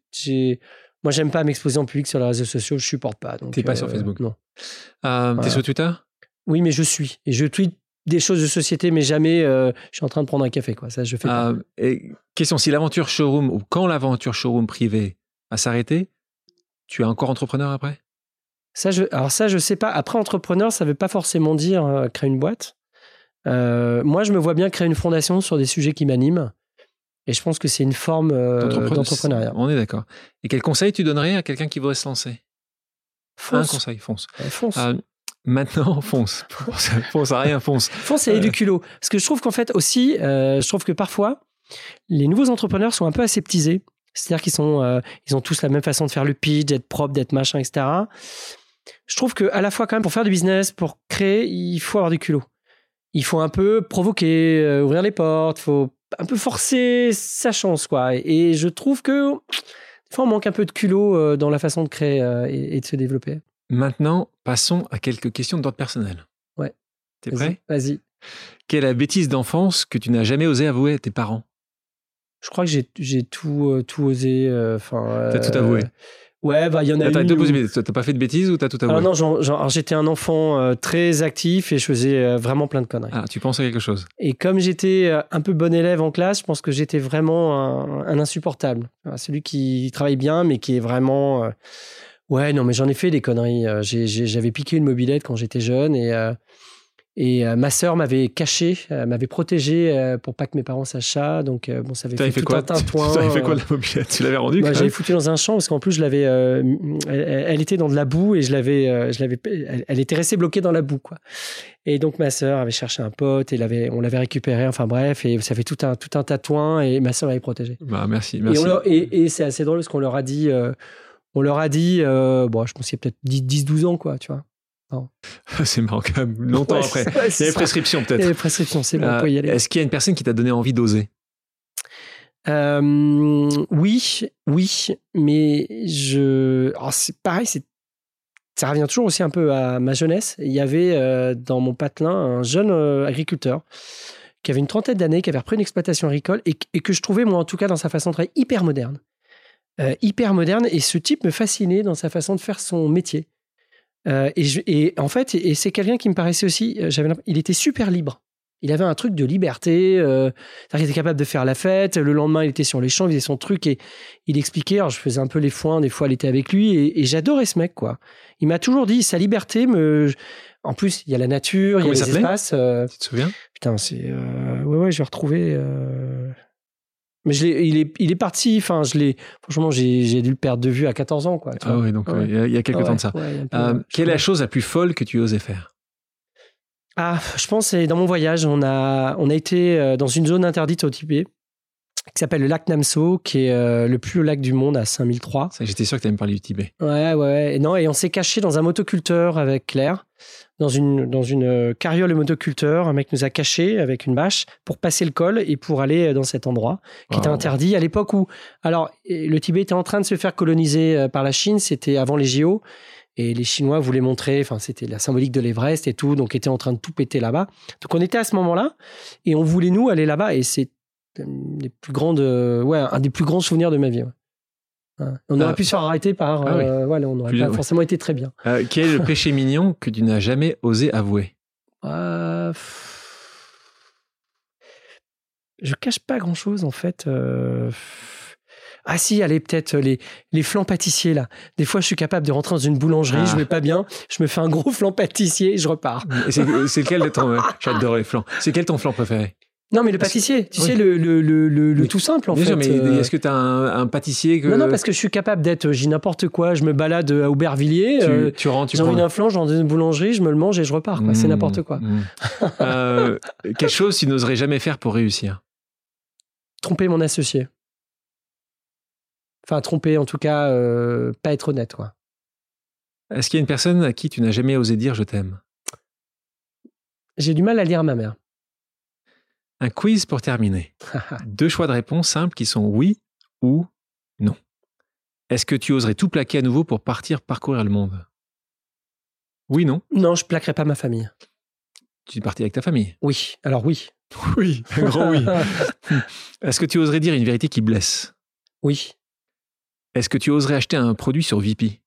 moi, j'aime pas m'exposer en public sur les réseaux sociaux, je supporte pas.
T'es pas sur Facebook.
Non.
Euh, T'es
Voilà.
sur Twitter?
Oui, mais je suis et je tweete des choses de société, mais jamais euh, je suis en train de prendre un café, quoi. Ça, je fais pas.
Euh, et Question si l'aventure showroom ou quand l'aventure showroom privée va s'arrêter, tu es encore entrepreneur après?
Ça, je, alors ça, je sais pas. Après, entrepreneur, ça veut pas forcément dire euh, créer une boîte. Moi, je me vois bien créer une fondation sur des sujets qui m'animent. Et je pense que c'est une forme
D'entrepreneur-
d'entrepreneuriat.
On est d'accord. Et quel conseil tu donnerais à quelqu'un qui voudrait se lancer? Un
Fonce.
conseil, fonce.
Ouais, fonce.
Euh, maintenant, fonce. [laughs] Fonce, fonce à rien, fonce.
Fonce et du culot. Parce que je trouve qu'en fait aussi, euh, je trouve que parfois, les nouveaux entrepreneurs sont un peu aseptisés. C'est-à-dire qu'ils sont, euh, ils ont tous la même façon de faire le pitch, d'être propre, d'être machin, etc. Je trouve que à la fois quand même pour faire du business, pour créer, il faut avoir du culot. Il faut un peu provoquer, euh, ouvrir les portes, il faut un peu forcer sa chance, quoi. Et je trouve que des fois on manque un peu de culot euh, dans la façon de créer euh, et, et de se développer.
Maintenant, passons à quelques questions d'ordre personnel.
Ouais.
T'es prêt?
Vas-y.
Quelle est la bêtise d'enfance que tu n'as jamais osé avouer à tes parents?
Je crois que j'ai, tout, euh, tout osé. euh.
T'as tout
euh,
avoué
Ouais, bah il y en a
Attends,
une
deux
où-
possibilités. T'as pas fait de bêtises ou t'as tout avoué?
Alors non, genre, alors, j'étais un enfant euh, très actif et je faisais euh, vraiment plein de conneries.
Ah, tu penses à quelque chose
Et comme j'étais euh, un peu bon élève en classe, je pense que j'étais vraiment un, un insupportable. Voilà, celui qui travaille bien, mais qui est vraiment. Ouais, non, mais j'en ai fait des conneries. Euh, J'avais piqué une mobilette quand j'étais jeune et, euh, et euh, ma sœur m'avait caché, euh, m'avait protégé pour pas que mes parents sachent ça. Donc, bon, ça avait fait,
fait
tout
quoi?
un tintouin. [laughs]
T'avais fait quoi de la mobilette? Tu l'avais rendue
Bah, j'avais foutu dans un champ parce qu'en plus je l'avais, elle, elle était dans de la boue et je l'avais, je l'avais, elle, elle était restée bloquée dans la boue quoi. Et donc ma sœur avait cherché un pote et l'avait, on l'avait récupéré. Enfin bref, et ça fait tout un tout un tatouin et ma sœur l'avait protégé.
Bah, merci,
Et,
merci.
on leur- et, et c'est assez drôle parce qu'on leur a dit, on leur a dit, euh, bon je pense qu'il y a peut-être 10-12 ans quoi, tu vois. [laughs]
c'est marrant quand même. Longtemps
Ouais,
après.
ouais,
Il y a les prescriptions
Il y a
peut-être.
les prescriptions, c'est bon,
Euh,
on peut y aller.
Est-ce qu'il y a une personne qui t'a donné envie d'oser?
Euh, oui, oui, mais je. alors, c'est pareil, c'est ça revient toujours aussi un peu à ma jeunesse. Il y avait euh, dans mon patelin un jeune agriculteur qui avait une trentaine d'années, qui avait repris une exploitation agricole et, et que je trouvais, moi en tout cas, dans sa façon de travailler, hyper moderne. Euh, hyper moderne. Et ce type me fascinait dans sa façon de faire son métier. Euh, et, je- et en fait, et c'est quelqu'un qui me paraissait aussi, euh, j'avais, il était super libre. Il avait un truc de liberté, euh, qu'il était capable de faire la fête. Le lendemain, il était sur les champs, il faisait son truc et il expliquait. Alors, je faisais un peu les foins, des fois, elle était avec lui et, et j'adorais ce mec, quoi. Il m'a toujours dit, sa liberté me. En plus, il y a la nature,
Comment
il
il
y a les espaces. euh,
Tu te souviens?
Putain, c'est. euh, Ouais, ouais, je vais retrouver. Mais je il, est, il est parti. Enfin, je l'ai. Franchement, j'ai dû le perdre de vue à 14 ans, quoi.
Ah oui, donc
Ouais.
euh, il y a- il y, a quelques
Ah
temps de ça.
ouais, un peu,
Euh, quelle est la chose la plus folle que tu osais faire?
Ah, je pense que c'est dans mon voyage, on a, on a été euh, dans une zone interdite au Tibet qui s'appelle le lac Namso, qui est euh, le plus haut lac du monde à 5003.
Ça, J'étais sûr que tu allais me parler du Tibet.
Ouais, ouais. Non, et on s'est caché dans un motoculteur avec Claire, dans une, dans une euh, carriole motoculteur. Un mec nous a cachés avec une bâche pour passer le col et pour aller euh, dans cet endroit qui était
Wow.
interdit à l'époque où. Alors, le Tibet était en train de se faire coloniser euh, par la Chine, c'était avant les JO. Et les Chinois voulaient montrer, enfin, c'était la symbolique de l'Everest et tout, donc étaient en train de tout péter là-bas. Donc on était à ce moment-là et on voulait nous aller là-bas et c'est des plus grandes, ouais, un des plus grands souvenirs de ma vie. ouais. On aurait
Ah.
pu se faire arrêter par,
Ah oui.
euh, voilà, on n'aurait pas
ouais.
forcément été très bien.
Euh, quel est le [laughs] péché mignon que tu n'as jamais osé avouer?
Euh, Je cache pas grand chose en fait. Ah si, allez, peut-être les, les flancs pâtissiers là. Des fois, je suis capable de rentrer dans une boulangerie,
Ah.
je vais pas bien, je me fais un gros flan pâtissier et je repars.
C'est lequel de [laughs] ton. J'adore les flancs. C'est quel ton flan préféré?
Non, mais le pâtissier, tu
Oui.
sais, le, le, le, le- le
Oui.
tout simple en
Bien
fait.
sûr, mais
euh,
est-ce que tu as un, un pâtissier que.
Non, non, parce que je suis capable d'être, j'ai n'importe quoi, je me balade à Aubervilliers,
tu,
euh,
tu rentres,
j'ai envie
prends-
d'un flan, j'en dans une boulangerie, je me le mange et je repars. quoi. C'est
Mmh,
n'importe quoi.
mmh. [laughs] Euh, quelque chose que tu n'oserais jamais faire pour réussir.
Tromper mon associé. Enfin, tromper, en tout cas, euh, pas être honnête, quoi.
Est-ce qu'il y a une personne à qui tu n'as jamais osé dire je t'aime?
J'ai du mal à lire ma mère.
Un quiz pour terminer. [laughs] Deux choix de réponse simples qui sont oui ou non. Est-ce que tu oserais tout plaquer à nouveau pour partir parcourir le monde? Oui, non?
Non, je plaquerai pas ma famille.
Tu es parti avec ta famille?
Oui, alors oui. [laughs]
Oui, un grand oui. [laughs] Est-ce que tu oserais dire une vérité qui blesse?
Oui.
Est-ce que tu oserais acheter un produit sur VP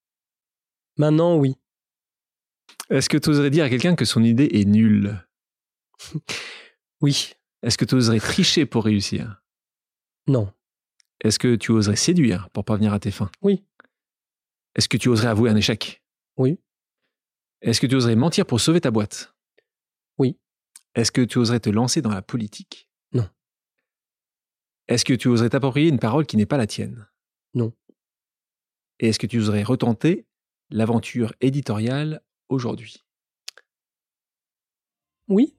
Maintenant, oui.
Est-ce que tu oserais dire à quelqu'un que son idée est nulle?
Oui.
Est-ce que tu oserais tricher pour réussir?
Non.
Est-ce que tu oserais séduire pour parvenir à tes fins?
Oui.
Est-ce que tu oserais avouer un échec?
Oui.
Est-ce que tu oserais mentir pour sauver ta boîte?
Oui.
Est-ce que tu oserais te lancer dans la politique?
Non.
Est-ce que tu oserais t'approprier une parole qui n'est pas la tienne?
Non.
Et est-ce que tu oserais retenter l'aventure éditoriale aujourd'hui?
Oui.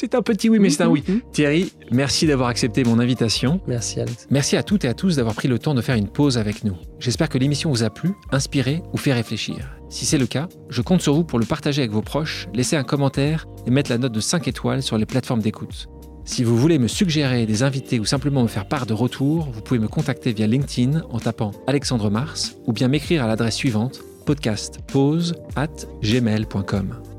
C'est un petit oui, mais c'est un oui.
Mhm.
Thierry, merci d'avoir accepté mon invitation.
Merci, Alex.
Merci à toutes et à tous d'avoir pris le temps de faire une pause avec nous. J'espère que l'émission vous a plu, inspiré ou fait réfléchir. Si c'est le cas, je compte sur vous pour le partager avec vos proches, laisser un commentaire et mettre la note de 5 étoiles sur les plateformes d'écoute. Si vous voulez me suggérer des invités ou simplement me faire part de retours, vous pouvez me contacter via LinkedIn en tapant Alexandre Mars ou bien m'écrire à l'adresse suivante podcast pause at gmail.com.